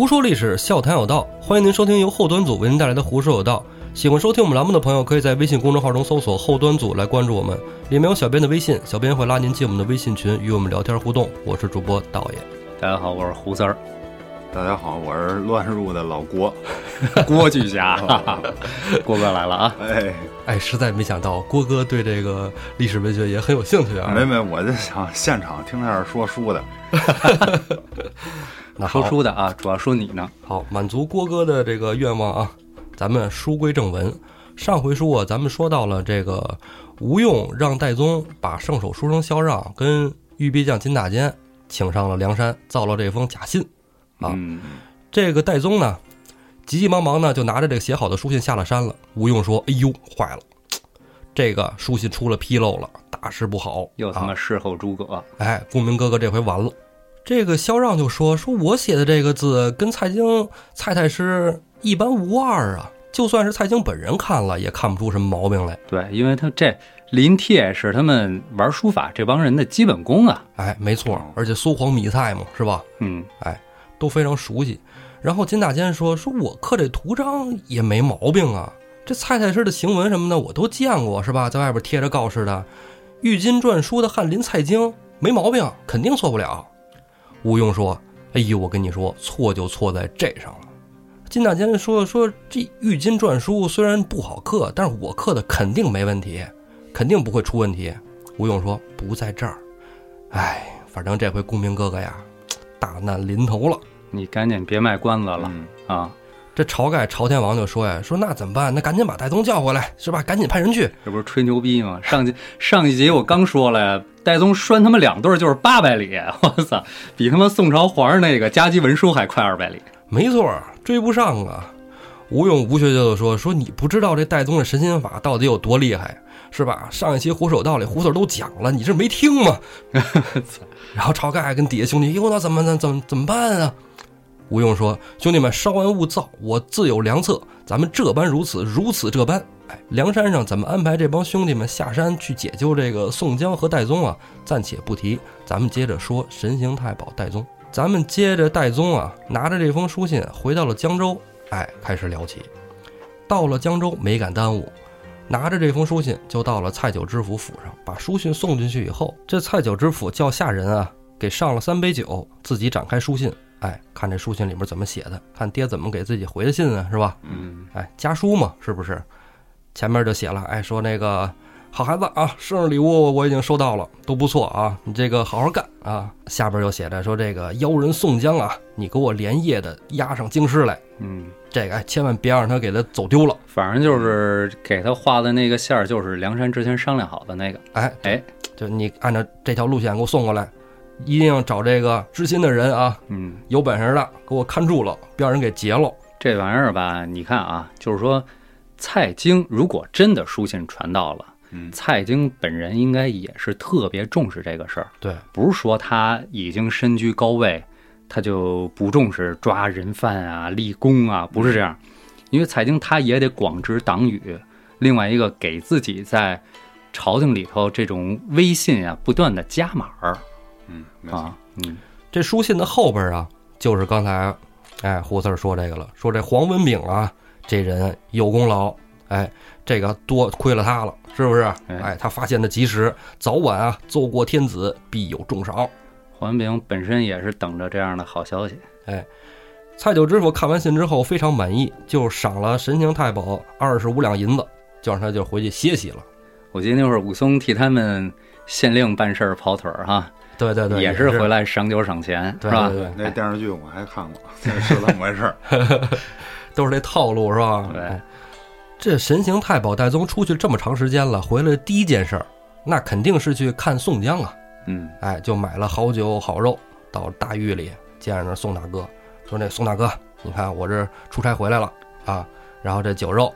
胡说历史，笑谈有道，欢迎您收听由后端组为您带来的《胡说有道》。喜欢收听我们栏目的朋友，可以在微信公众号中搜索“后端组”来关注我们，里面有小编的微信，小编会拉您进我们的微信群，与我们聊天互动。我是主播道爷。大家好，我是胡三儿。大家好，我是乱入的老郭。郭巨侠，郭哥来了啊！哎哎，实在没想到郭哥对这个历史文学也很有兴趣啊。没没，我就想现场听那儿说书的。那好 说书的啊，主要说你呢。好，满足郭哥的这个愿望啊，咱们书归正文。上回书啊，咱们说到了这个吴用让戴宗把圣手书生萧让跟玉壁将金大坚请上了梁山，造了这封假信。啊嗯，这个戴宗呢，急急忙忙呢就拿着这个写好的书信下了山了。吴用说：“哎呦，坏了，这个书信出了纰漏了，大事不好！又他妈啊事后诸葛，哎，顾明哥哥这回完了。这个萧让就说：“说我写的这个字跟蔡京蔡太师一般无二啊，就算是蔡京本人看了也看不出什么毛病来。对，因为他这临帖是他们玩书法这帮人的基本功啊。哎，没错，而且苏黄米蔡嘛，是吧？嗯，哎都非常熟悉。然后金大坚说：“说我刻这图章也没毛病啊，这蔡太师的行文什么的我都见过，是吧？在外边贴着告示的，玉金篆书的翰林蔡京没毛病，肯定错不了。”吴用说：“哎呦，我跟你说，错就错在这上了。”金大坚说：“说这玉金篆书虽然不好刻，但是我刻的肯定没问题，肯定不会出问题。”吴用说：“不在这儿，哎，反正这回公明哥哥呀，大难临头了。”你赶紧别卖关子了嗯啊！这晁盖晁天王就说呀：“说那怎么办？那赶紧把戴宗叫回来，是吧？赶紧派人去。这不是吹牛逼吗？上集上一集我刚说了呀，戴宗拴他们两对儿就是八百里，我操，比他妈宋朝皇上那个加急文书还快二百里。没错，追不上啊！”吴用吴学究就说：“说你不知道这戴宗的神仙法到底有多厉害，是吧？上一期胡手道里胡四都讲了，你这没听吗？” 然后晁盖还跟底下兄弟：“哟，那怎么怎怎么怎么办啊？”吴用说：“兄弟们，稍安勿躁，我自有良策。咱们这般如此，如此这般。哎，梁山上怎么安排这帮兄弟们下山去解救这个宋江和戴宗啊？暂且不提，咱们接着说神行太保戴宗。咱们接着戴宗啊，拿着这封书信回到了江州，哎，开始聊起。到了江州，没敢耽误，拿着这封书信就到了蔡九知府府上，把书信送进去以后，这蔡九知府叫下人啊，给上了三杯酒，自己展开书信。哎，看这书信里面怎么写的，看爹怎么给自己回的信啊，是吧？嗯，哎，家书嘛，是不是？前面就写了，哎，说那个好孩子啊，生日礼物我已经收到了，都不错啊，你这个好好干啊。下边又写着说这个妖人宋江啊，你给我连夜的押上京师来，嗯，这个哎千万别让他给他走丢了。反正就是给他画的那个线儿，就是梁山之前商量好的那个。哎哎，就你按照这条路线给我送过来，一定要找这个知心的人啊，嗯，有本事的给我看住了，别让人给劫了。这玩意儿吧，你看啊，就是说，蔡京如果真的书信传到了，嗯。蔡京本人应该也是特别重视这个事儿，对，不是说他已经身居高位，他就不重视抓人犯啊、立功啊，不是这样，因为蔡京他也得广执党羽，另外一个给自己在朝廷里头这种威信啊，不断的加码儿嗯，啊，嗯这书信的后边啊，就是刚才，哎，胡四儿说这个了，说这黄文炳啊，这人有功劳，哎，这个多亏了他了，是不是？哎哎，他发现的及时，早晚啊，奏过天子，必有重赏。黄文炳本身也是等着这样的好消息。哎蔡九知府看完信之后非常满意，就赏了神行太保二十五两银子，就让他就回去歇息了。我记得那会儿武松替他们县令办事儿跑腿儿哈，对对对，也是回来省酒省钱，对是吧？对对，那电视剧我还看过，是怎么回事儿？都是这套路是吧？对哎这神行太保戴宗出去这么长时间了，回来第一件事儿，那肯定是去看宋江啊。嗯，哎，就买了好酒好肉到大狱里见着那宋大哥，说那宋大哥，你看我这出差回来了啊，然后这酒肉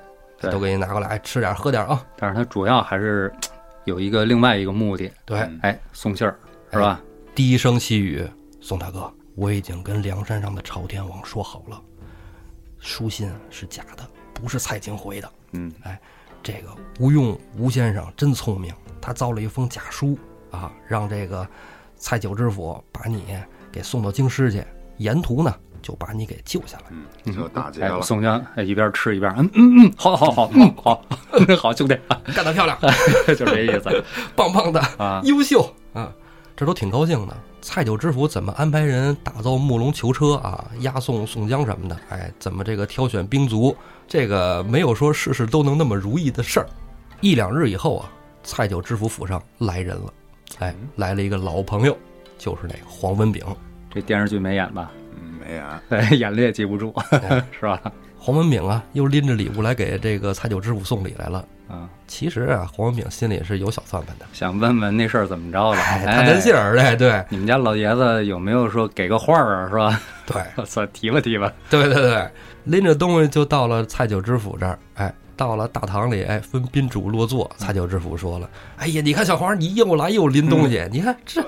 都给你拿过来，哎吃点喝点啊。但是他主要还是有一个另外一个目的，对，嗯哎，送信儿是吧？低声细语，宋大哥，我已经跟梁山上的朝天王说好了，书信是假的，不是蔡京回的。嗯，哎这个吴用吴先生真聪明，他造了一封假书啊，让这个蔡九知府把你给送到京师去，沿途呢就把你给救下来。嗯，就打劫哎，了。宋江哎一边吃一边嗯嗯嗯，好好好好 好好 兄弟，干得漂亮，就这意思棒棒的，啊。优秀啊！这都挺高兴的。蔡九知府怎么安排人打造木龙囚车啊，押送宋江什么的？哎，怎么这个挑选兵卒？这个没有说事事都能那么如意的事儿。一两日以后啊，蔡九知府府上来人了，哎，来了一个老朋友，就是那个黄文炳。这电视剧没演吧？嗯，没演。哎，演了也记不住，是吧？黄文炳啊，又拎着礼物来给这个蔡九知府送礼来了。啊，其实啊，黄文炳心里是有小算盘的，想问问那事儿怎么着了？哎，探探信哎儿的，对你们家老爷子有没有说给个话儿啊？是吧？对。我操，提吧提吧。对对对，拎着东西就到了蔡九知府这儿，哎，到了大堂里，哎，分宾主落座。蔡九知府说了：“哎呀，你看小黄，你又来又拎东西，你看这，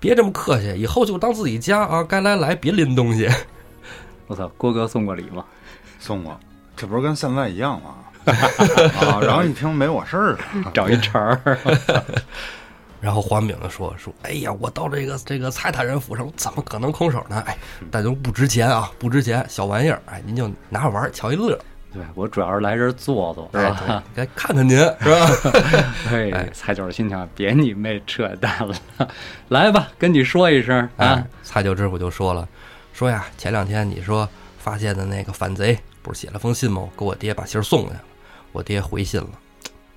别这么客气，以后就当自己家啊，该来来，别拎东西。我操，郭哥送过礼吗？送过，这不是跟现在一样吗？啊，然后一听没我事儿了，找一茬儿。”然后黄饼子说：“说，哎呀，我到这个这个蔡大人府上，怎么可能空手呢？哎，但都不值钱啊，不值钱，小玩意儿，哎，您就拿着玩儿，瞧一乐，对我主要是来这儿坐坐，是哎，吧？该看看您是吧？哎，蔡九心想，别你妹扯淡了，来吧，跟你说一声哎啊。，蔡九知府就说了，说呀，前两天你说发现的那个反贼，不是写了封信吗？给我爹把信儿送去了，我爹回信了，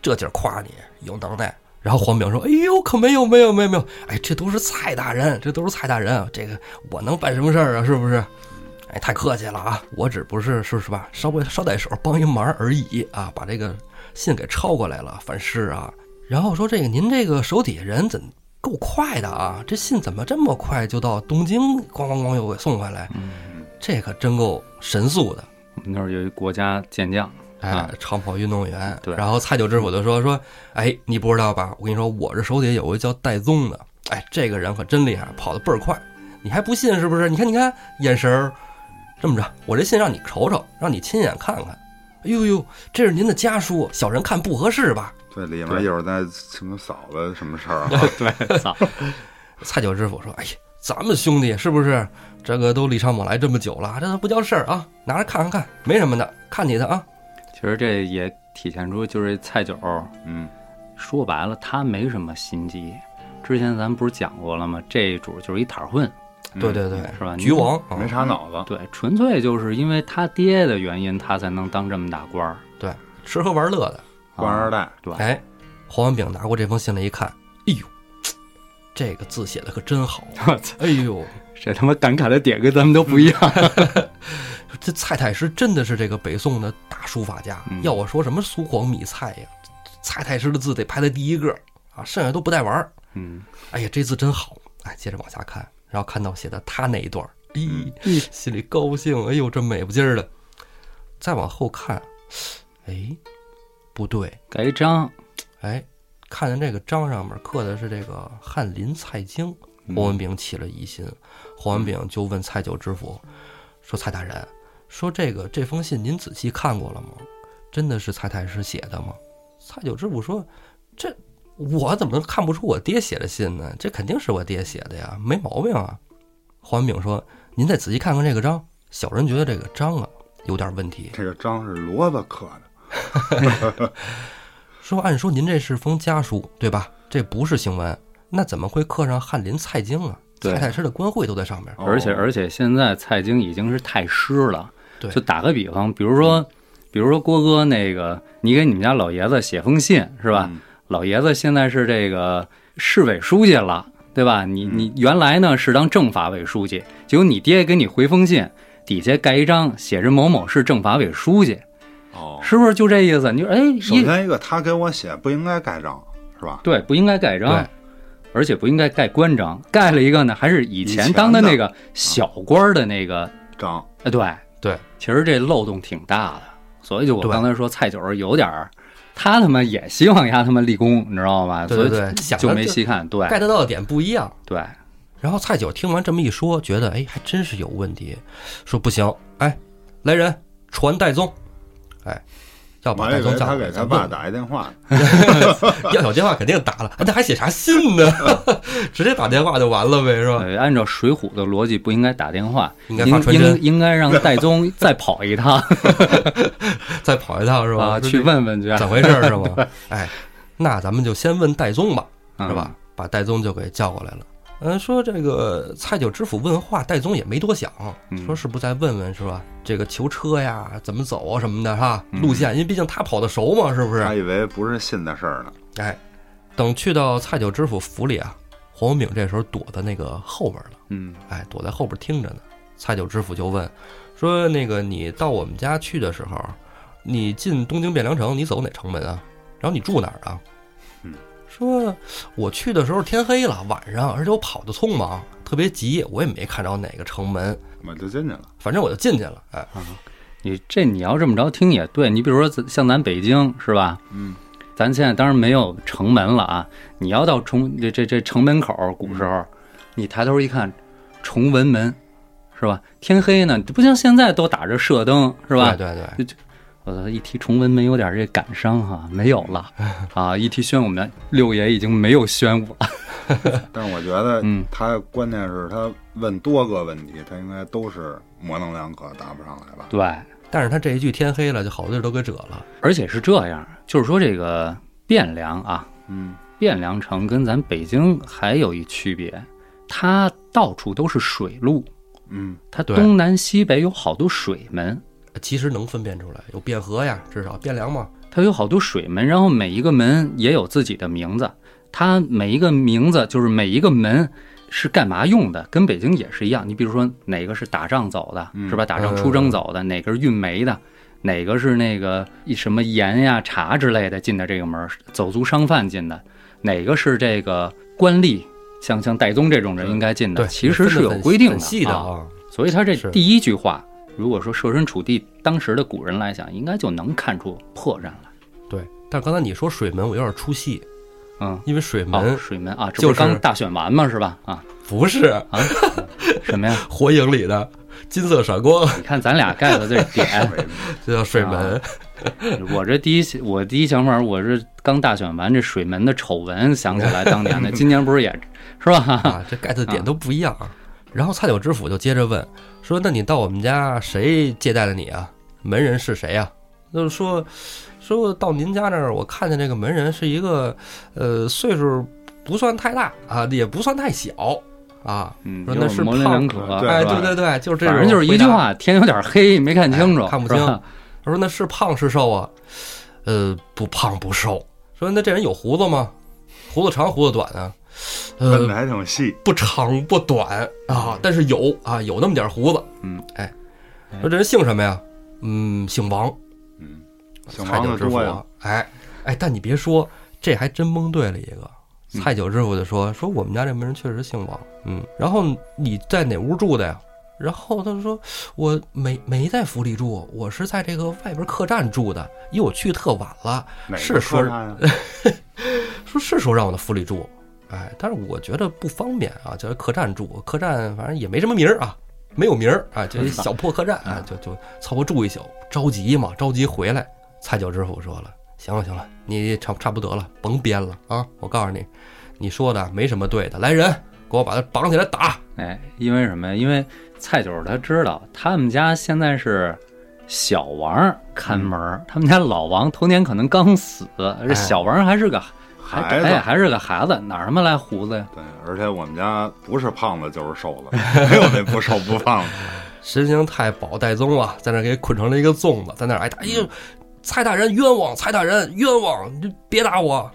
这劲儿夸你有能耐。然后黄炳说：“哎呦，可没有，没有，没有，没有！哎，这都是蔡大人，这都是蔡大人啊！这个我能办什么事儿啊？是不是？哎，太客气了啊！我只不是是是吧，稍微捎带手帮一忙而已啊，把这个信给抄过来了，反诗啊。然后说这个您这个手底下人怎够快的啊？这信怎么这么快就到东京，咣咣咣又给送回来？这可真够神速的。我们那儿有一国家健将，哎啊，长跑运动员。对然后蔡九知府就说说，哎，你不知道吧？我跟你说，我这手底下有个叫戴宗的，哎，这个人可真厉害，跑得倍儿快。你还不信是不是？你看，你看眼神儿，这么着，我这信让你瞅瞅，让你亲眼看看。哎呦呦，这是您的家书，小人看不合适吧？对，里面对一会儿再什么嫂子什么事儿啊？对，嫂，蔡九知府说：“哎呀，咱们兄弟是不是这个都礼尚往来这么久了，这都不叫事儿啊？拿着看看看，没什么的，看你的啊。其实这也体现出就是蔡九，嗯，说白了他没什么心机。之前咱们不是讲过了吗？这主就是一摊儿混，嗯对对对，是吧局王啊没啥脑子。对，纯粹就是因为他爹的原因，他才能当这么大官儿。对，吃喝玩乐的。官二代，对，哎，黄文炳拿过这封信来一看，这个字写的可真好啊！我操，哎呦，这他妈感慨的点跟咱们都不一样。这蔡太师真的是这个北宋的大书法家。嗯要我说什么苏黄米蔡呀，蔡太师的字得排在第一个啊，剩下都不带玩儿。嗯，哎呀，这字真好！哎，接着往下看，然后看到写的他那一段儿，咦，嗯心里高兴，哎呦，这美不劲儿的。再往后看，哎，不对，盖一章，哎，看见这个章上面刻的是这个翰林蔡京，嗯黄文炳起了疑心，黄文炳就问蔡九知府说：“蔡大人，说这个这封信您仔细看过了吗？真的是蔡太师写的吗？”蔡九知府说：“这我怎么看不出我爹写的信呢？这肯定是我爹写的呀，没毛病啊。”黄文炳说：“您再仔细看看这个章，小人觉得这个章啊有点问题。这个章是骡子刻的，说按说您这是封家书对吧？这不是行文，那怎么会刻上翰林蔡京啊？对蔡太师的官会都在上面。哦而且而且现在蔡京已经是太师了。对就打个比方，比如说，比如说郭哥那个，你给你们家老爷子写封信是吧？嗯老爷子现在是这个市委书记了，对吧？你你原来呢是当政法委书记，结果你爹给你回封信，底下盖一张写着某某市政法委书记，哦，是不是就这意思？你说哎，一首先一个他给我写不应该盖章，是吧？对不应该盖章，而且不应该盖官章，盖了一个呢还是以前当的那个小官儿的那个，章，哎对。对，其实这漏洞挺大的，所以就我刚才说蔡九儿有点儿，他他妈也希望丫他妈立功，你知道吗？对对就没细看，对。get 到的点不一样。对，然后蔡九听完这么一说，觉得哎还真是有问题，说不行，哎，来人传戴宗，哎，要把我还以为戴宗叫来，他给他爸打一电话，要有电话肯定打了，那还写啥信呢？直接打电话就完了呗，是吧？呃，按照《水浒》的逻辑，不应该打电话，应该应发传真应应该让戴宗再跑一趟 再跑一趟是吧？啊，去问问去，这怎么回事儿是吧？哎，那咱们就先问戴宗吧，嗯是吧？把戴宗就给叫过来了。嗯，说这个蔡九知府问话，戴宗也没多想，嗯说是不是再问问是吧？这个囚车呀，怎么走啊什么的哈，嗯路线，因为毕竟他跑的熟嘛，是不是？他以为不是信的事儿呢。哎，等去到蔡九知府府里啊，黄文炳这时候躲在那个后边了，嗯哎，躲在后边听着呢。蔡九知府就问说：“那个你到我们家去的时候，你进东京汴梁城，你走哪城门啊？然后你住哪儿啊？”嗯，说我去的时候天黑了，晚上，而且我跑得匆忙，特别急，我也没看着哪个城门，我就进去了。反正我就进去了。哎，你这你要这么着听也对，你比如说像咱北京是吧？嗯，咱现在当然没有城门了啊。你要到崇这这这城门口，古时候，你抬头一看，崇文门，是吧？天黑呢，不像现在都打着射灯，是吧？对对对，我一提崇文门有点这感伤哈、没有了 啊！一提宣武门，六爷已经没有宣武了。但是我觉得嗯他关键是他问多个问题，他应该都是模棱两可，答不上来吧？对，但是他这一句天黑了，就好多地都给遮了。而且是这样，就是说这个汴梁啊，嗯汴梁城跟咱北京还有一区别，它到处都是水路，嗯它东南西北有好多水门，其实能分辨出来，有汴河呀，至少汴梁嘛。它有好多水门，然后每一个门也有自己的名字，它每一个名字就是每一个门是干嘛用的，跟北京也是一样。你比如说哪个是打仗走的，嗯是吧？打仗出征走的，哪个是运煤的，哪个是那个一什么盐呀、茶之类的进的这个门儿，走卒商贩进的，哪个是这个官吏，像像戴宗这种人应该进的，对，其实是有规定的啊。啊。所以他这第一句话，如果说设身处地当时的古人来讲，应该就能看出破绽来。对，但是刚才你说水门，我有点出戏，嗯，因为水哦门，水门啊，这就是不是刚大选完吗？是吧？啊不是啊，什么呀？火影里的金色闪光，你看咱俩盖的这点，这叫水门。我这第一我第一想法，我是刚大选完这水门的丑闻想起来当年的，今年不是也是吧？啊，这盖的点都不一样啊。然后蔡九知府就接着问说：“那你到我们家谁接待的你啊？门人是谁呀、就是说说到您家那儿，我看见这个门人是一个呃岁数不算太大啊，也不算太小啊。嗯，说那是模棱胖两可，对哎，对对对，就是这种反正就是一。句话，天有点黑，没看清楚，哎看不清他说那是胖是瘦啊？呃，不胖不瘦。说那这人有胡子吗？胡子长胡子短啊？呃问的，还挺细。不长不短啊，但是有啊，有那么点胡子。嗯，哎，说这人姓什么呀？嗯，姓王，嗯，姓蔡王九知府的多呀。。哎哎，但你别说，这还真蒙对了一个。嗯蔡九知府就说说我们家这门人确实姓王，嗯，然后你在哪屋住的呀？然后他说我没没在府里住，我是在这个外边客栈住的，因为我去特晚了。是说？说是说让我在府里住，哎，但是我觉得不方便啊，就在客栈住，客栈反正也没什么名儿啊，没有名儿啊，就一小破客栈啊，就就凑合住一宿，着急嘛，着急回来。蔡九知府说了，行了行了，你差差不多了，甭编了啊，我告诉你，你说的没什么对的，来人，给我把他绑起来打。哎，因为什么呀？因为蔡九他知道他们家现在是小王看门儿，他们家老王头年可能刚死，这小王还是个还孩子哎还是个孩子，哪儿他妈来胡子呀？对，而且我们家不是胖子就是瘦子，没有那不瘦不胖的。神行太保戴宗啊，在那给捆成了一个粽子，在那儿挨打。哎呦，蔡大人冤枉，蔡大人冤枉，你就别打我。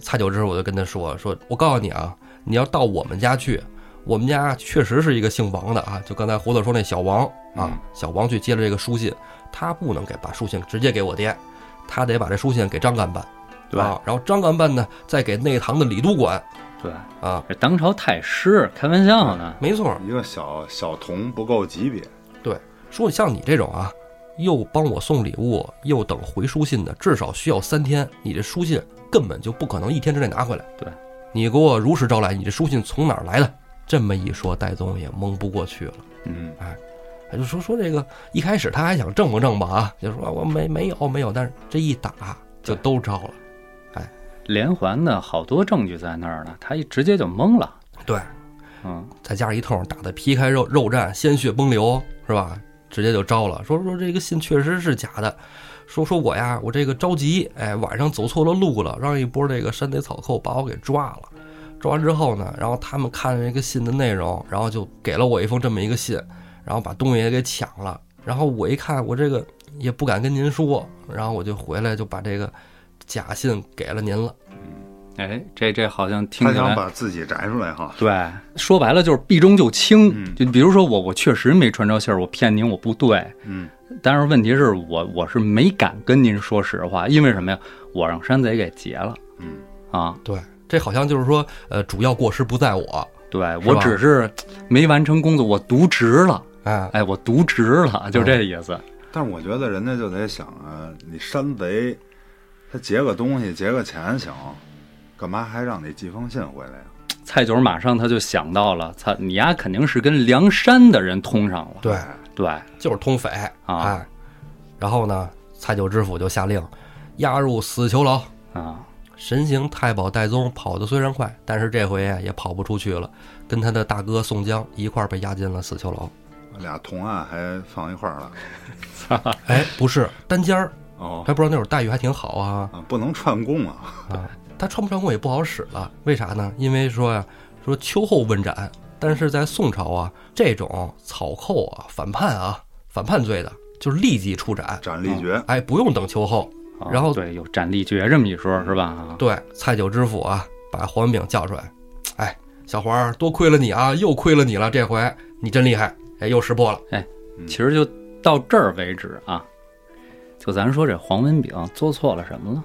蔡九知我就跟他说说，我告诉你啊，你要到我们家去，我们家确实是一个姓王的啊，就刚才胡子说那小王啊嗯，小王去接了这个书信，他不能给把书信直接给我爹，他得把这书信给张干办，对吧？啊，然后张干办呢再给内堂的李督管对，啊，这当朝太师，开玩笑呢。没错，一个小小童不够级别，对说像你这种啊，又帮我送礼物，又等回书信的，至少需要三天。你这书信根本就不可能一天之内拿回来。对，你给我如实招来，你这书信从哪儿来的？这么一说，戴宗也蒙不过去了。嗯，哎，他就说说这个一开始他还想正不正吧啊，就说我没没有没有，但是这一打就都招了。连环的好多证据在那儿呢，他一直接就懵了。对，嗯，再加上一通打的皮开肉肉绽，鲜血崩流，是吧？直接就招了，说说这个信确实是假的，说说我呀，我这个着急，哎，晚上走错了路了，让一波这个山贼草寇把我给抓了。抓完之后呢，然后他们看了这个信的内容，然后就给了我一封这么一个信，然后把东西也给抢了。然后我一看，我这个也不敢跟您说，然后我就回来就把这个假信给了您了。哎，这这好像听起来他想，把自己摘出来哈。对，说白了就是避重就轻。嗯就比如说我，我确实没传着信儿，我骗您，我不对。嗯，但是问题是我我是没敢跟您说实话，因为什么呀？我让山贼给劫了嗯，啊！对，这好像就是说，呃，主要过失不在我，对我只是没完成工作，我渎职了。哎，哎，我渎职了，就这意思。但是我觉得人家就得想啊，你山贼，他劫个东西劫个钱行，干嘛还让你寄封信回来呀？蔡九马上他就想到了，操，你丫肯定是跟梁山的人通上了。对，对，就是通匪啊哎，然后呢，蔡九知府就下令押入死囚牢。啊，神行太保戴宗跑得虽然快，但是这回啊也跑不出去了，跟他的大哥宋江一块儿被押进了死囚牢。俩同案还放一块儿了。哎，不是单间儿，哦还不知道那会儿待遇还挺好啊啊，不能串供啊。啊！他串不串供也不好使了，为啥呢？因为说呀，说秋后问斩，但是在宋朝啊，这种草寇啊、反叛啊、反叛罪的，就是立即处斩，斩立决，哎，不用等秋后。啊然后对有斩立决这么一说，是吧？啊，对，蔡九知府啊，把黄文炳叫出来，哎，小黄儿，多亏了你啊，又亏了你了，这回你真厉害，哎，又识破了。哎其实就到这儿为止啊。就咱说这黄文炳做错了什么了？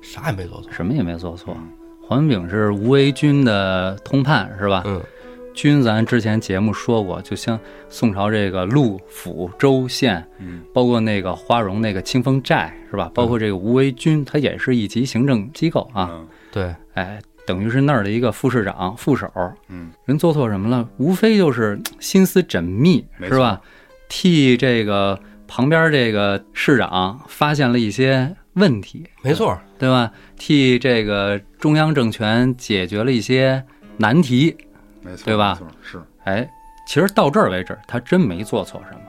啥也没做错。什么也没做错嗯。黄文炳是吴为军的通判，是吧？嗯，军咱之前节目说过，就像宋朝这个陆府州县，嗯，包括那个花荣那个清风寨，是吧？包括这个吴为军，他也是一级行政机构啊。嗯对，哎，等于是那儿的一个副市长、副手。嗯，人做错什么了？无非就是心思缜密，是吧？替这个旁边这个市长发现了一些问题，没错。对吧？替这个中央政权解决了一些难题。没错，对吧没错？是，哎，其实到这儿为止，他真没做错什么。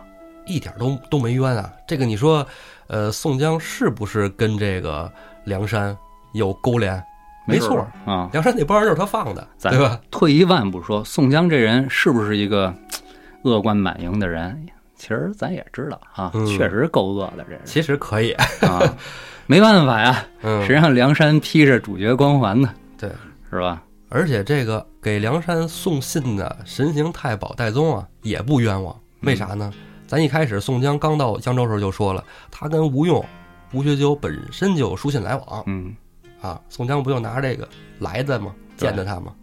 一点都都没冤啊！这个你说，呃，宋江是不是跟这个梁山有勾连？没错，啊。梁山那帮人就是他放的，咱对吧？退一万步说，宋江这人是不是一个嘖恶贯满盈的人？其实咱也知道啊，嗯确实够恶的这人其实可以，啊，没办法呀，嗯谁，让梁山披着主角光环呢？对，是吧？而且这个给梁山送信的神行太保戴宗啊，也不冤枉。为啥呢？咱一开始宋江刚到江州时候就说了，他跟吴用、吴学究本身就有书信来往嗯，啊。宋江不就拿着这个来的吗？见的他吗？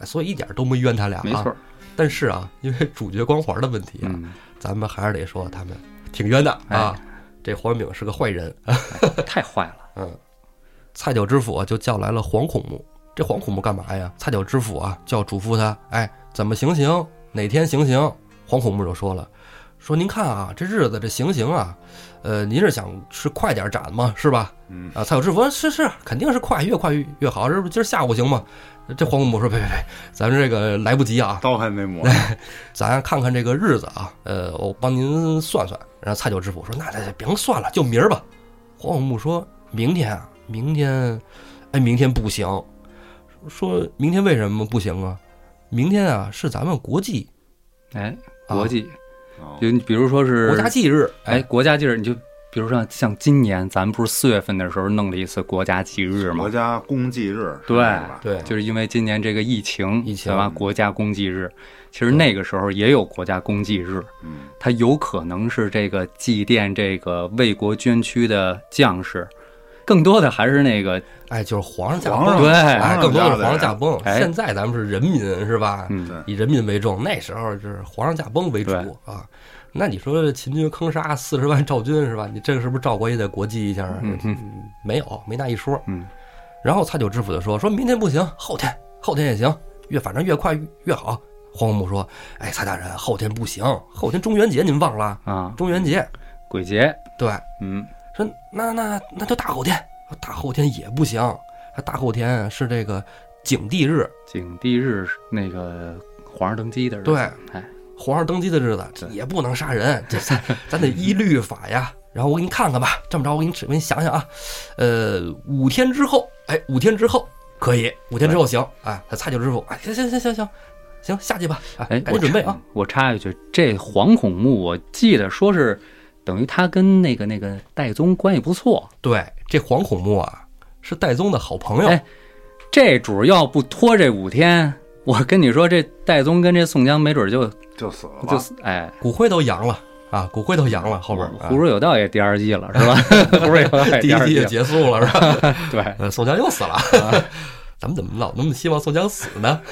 哎所以一点都没冤他俩、啊。没错。。但是啊，因为主角光环的问题啊，嗯，咱们还是得说他们挺冤的啊。哎这黄文炳是个坏人，太坏了。嗯。蔡九知府啊，就叫来了黄孔目。这黄孔目干嘛呀？蔡九知府啊，就要嘱咐他，哎，怎么行刑，哪天行刑。黄孔目就说了，说您看啊，这日子这行刑啊，呃，您是想是快点斩吗？是吧？嗯，啊，蔡九知府说是是，肯定是快，越快越越好。这不今儿下午行吗？这黄公木说，别别别，咱这个来不及啊，刀还没磨，咱看看这个日子啊，呃，我帮您算算。然后蔡九知府说：“那那甭算了，就明儿吧。”黄公木说：“明天啊，明天，哎，明天不行。说明天为什么不行啊？明天啊是咱们国际哎，啊国际，哦就你比如说是国家忌日。哎，国家忌日，你就比如说像今年，咱们不是四月份的时候弄了一次国家忌日吗国？家公祭日，对？对，就是因为今年这个疫情，疫情对吧？国家公祭日，其实那个时候也有国家公祭日，嗯，它有可能是这个祭奠这个为国捐躯的将士，更多的还是那个，哎，就是皇上驾崩，对哎，更多的是皇上驾崩。哎现在咱们是人民，是吧？嗯，对以人民为重，那时候就是皇上驾崩为主啊。那你说秦军坑杀四十万赵军是吧？你这个是不是赵国也得国际一下啊？嗯没有，没那一说。嗯，然后蔡九知府就说：“说明天不行，后天，后天也行，越反正越快越越好。”黄木说：“哎，蔡大人，后天不行，后天中元节您忘了？啊，中元节，鬼节，对，嗯，说那那那就大后天，大后天也不行，大后天是这个景帝日，景帝日那个皇上登基的日子，对哎，皇上登基的日子，也不能杀人，这咱咱得依律法呀。然后我给你看看吧，这么着，我给你指，我给你想想啊，呃，五天之后，哎，五天之后可以，五天之后行，哎，他蔡九师傅，哎，行行行行行，行下去吧，哎，哎，赶紧准备啊。我插一句，这惶恐木，我记得说是等于他跟那个那个戴宗关系不错，对，这黄孔木啊，是戴宗的好朋友，哎这主要不拖这五天，我跟你说，这戴宗跟这宋江没准就就死了，就死哎，骨灰都扬了啊，骨灰都扬了，后边啊胡说有道也第二季了是吧？胡说有道第一季也第二季了，结束了，是吧？对，呃，宋江又死了，咱们怎么老那么希望宋江死呢？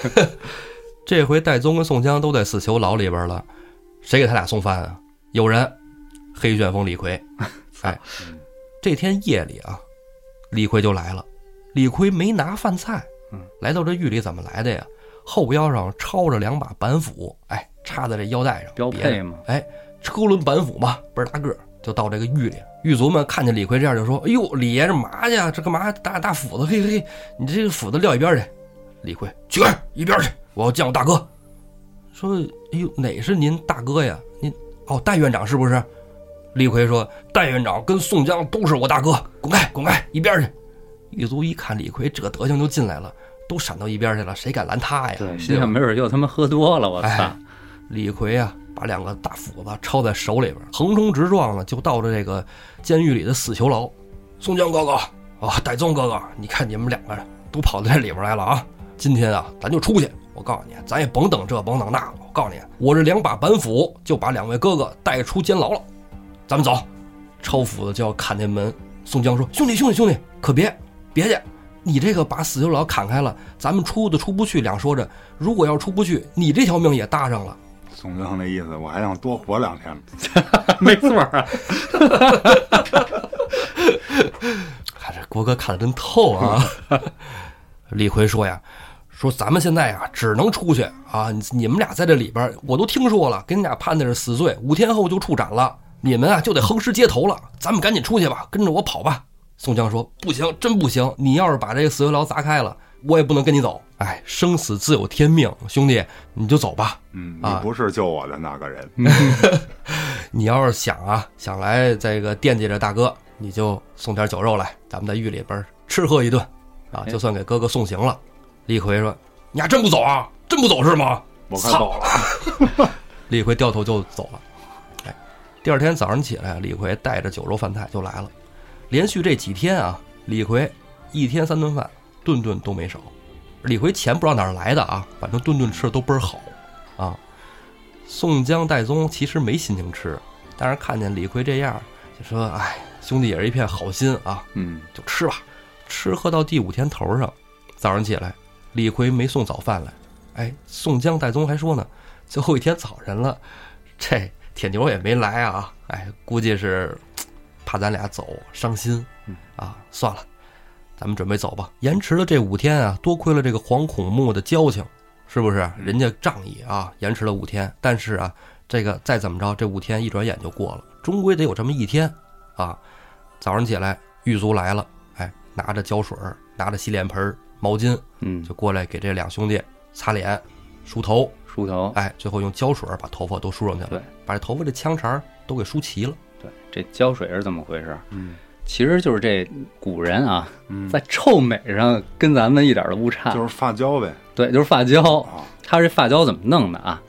这回戴宗跟宋江都在死囚牢里边了，谁给他俩送饭啊？有人，黑旋风李逵。哎，这天夜里啊，李逵就来了。李逵没拿饭菜，嗯，来到这狱里怎么来的呀？后腰上抄着两把板斧，哎，插在这腰带上，标配嘛，哎，车轮板斧嘛，倍儿大个儿，就到这个狱里。狱卒们看见李逵这样，就说：“哎呦，李爷这嘛去啊？这干嘛大大斧子？嘿嘿，你这个斧子撂一边去。”李逵去一边去，我要见我大哥。说：“哎呦，哪是您大哥呀？您哦，戴院长是不是？”李逵说：“戴院长跟宋江都是我大哥，滚开，滚开，一边去。”狱卒一看李逵这德行就进来了，都闪到一边去了，谁敢拦他呀？对，心想没准又他妈喝多了，我操哎，李逵啊，把两个大斧子抄在手里边，横冲直撞呢，就到了这个监狱里的死囚牢。宋江哥哥啊，戴宗哥哥，你看你们两个人都跑到这里边来了啊！今天啊，咱就出去。我告诉你，咱也甭等这甭等那了。我告诉你，我这两把板斧就把两位哥哥带出监牢了。咱们走，抄斧子就要砍那门。宋江说：“兄弟，兄弟，兄弟，可别别去！你这个把死囚牢砍开了，咱们出都出不去。两说着，如果要出不去，你这条命也搭上了。宋江那意思，我还想多活两天。没错啊，看这国哥看的真透啊！李逵说呀：“说咱们现在呀，只能出去啊！你你们俩在这里边，我都听说了，给你俩判的是死罪，五天后就处斩了。你们啊，就得横尸街头了。咱们赶紧出去吧，跟着我跑吧。”宋江说：“不行，真不行！你要是把这个死囚牢砸开了，我也不能跟你走。哎，生死自有天命，兄弟，你就走吧。嗯，啊你不是救我的那个人。你要是想啊，想来这个惦记着大哥，你就送点酒肉来，咱们在狱里边吃喝一顿，啊，哎就算给哥哥送行了。李逵说：“你还真不走啊？真不走是吗我快走了。？” 李逵掉头就走了。哎，第二天早上起来，李逵带着酒肉饭菜就来了。连续这几天啊，李逵一天三顿饭，顿顿都没少。李逵钱不知道哪儿来的啊，反正顿顿吃的都倍儿好啊。宋江、戴宗其实没心情吃，但是看见李逵这样，就说：“哎，兄弟也是一片好心啊，嗯，就吃吧。”吃喝到第五天头上，早上起来，李逵没送早饭来。哎，宋江、戴宗还说呢，最后一天早晨了，这铁牛也没来啊。哎，估计是怕咱俩走伤心嗯，啊，算了，咱们准备走吧。延迟了这五天啊，多亏了这个黄孔木的交情，是不是？人家仗义啊，延迟了五天，但是啊，这个再怎么着，这五天一转眼就过了，终归得有这么一天啊。早上起来，狱卒来了，哎，拿着胶水，拿着洗脸盆、毛巾，嗯，就过来给这两兄弟擦脸、梳头，梳头，哎，最后用胶水把头发都梳上去了，对，把这头发的枪茬儿都给梳齐了。对，这胶水是怎么回事？嗯其实就是这古人啊，嗯，在臭美上跟咱们一点都不差，就是发胶呗。对，就是发胶。啊，他这发胶怎么弄的啊？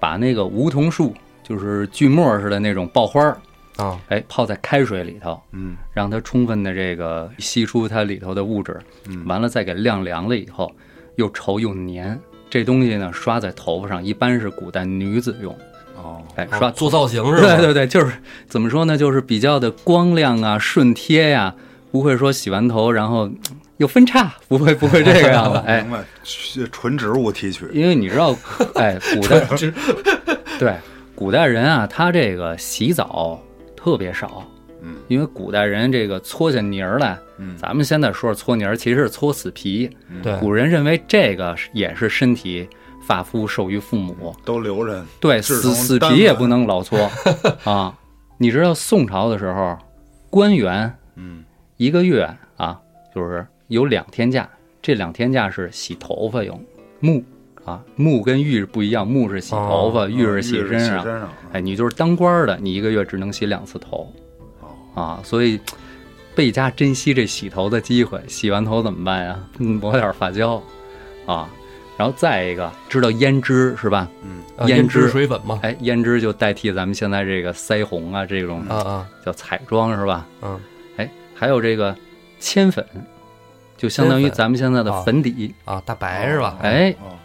把那个梧桐树，就是锯末似的那种爆花儿，啊，哎，泡在开水里头，嗯让它充分的这个吸出它里头的物质，嗯，完了再给晾凉了以后，又稠又黏。这东西呢，刷在头发上，一般是古代女子用。哦，哎，刷啊做造型是吧？对对对，就是怎么说呢？就是比较的光亮啊，顺贴呀、不会说洗完头然后嗯有分叉，不会不会这个样子。哎，明白，纯植物提取。因为你知道，哎，古代对古代人啊，他这个洗澡特别少，嗯。因为古代人这个搓下泥儿来，嗯。咱们现在说是搓泥儿，其实是搓死皮。对。古人认为这个也是身体发肤受于父母，都留着，对，死死皮也不能老搓。啊。你知道宋朝的时候，官员嗯。一个月啊，就是有两天假，这两天假是洗头发用，沐啊，沐跟浴不一样，沐是洗头发，哦浴是洗身上。哎，你就是当官儿的，你一个月只能洗两次头。哦，啊，所以倍加珍惜这洗头的机会。洗完头怎么办呀？嗯 抹点发胶啊，然后再一个，知道胭脂是吧？嗯啊胭脂胭脂水粉嘛，哎，胭脂就代替咱们现在这个腮红啊，这种啊啊叫彩妆是吧？嗯哎，还有这个铅粉，就相当于咱们现在的啊粉底，啊，大白是吧？哎哦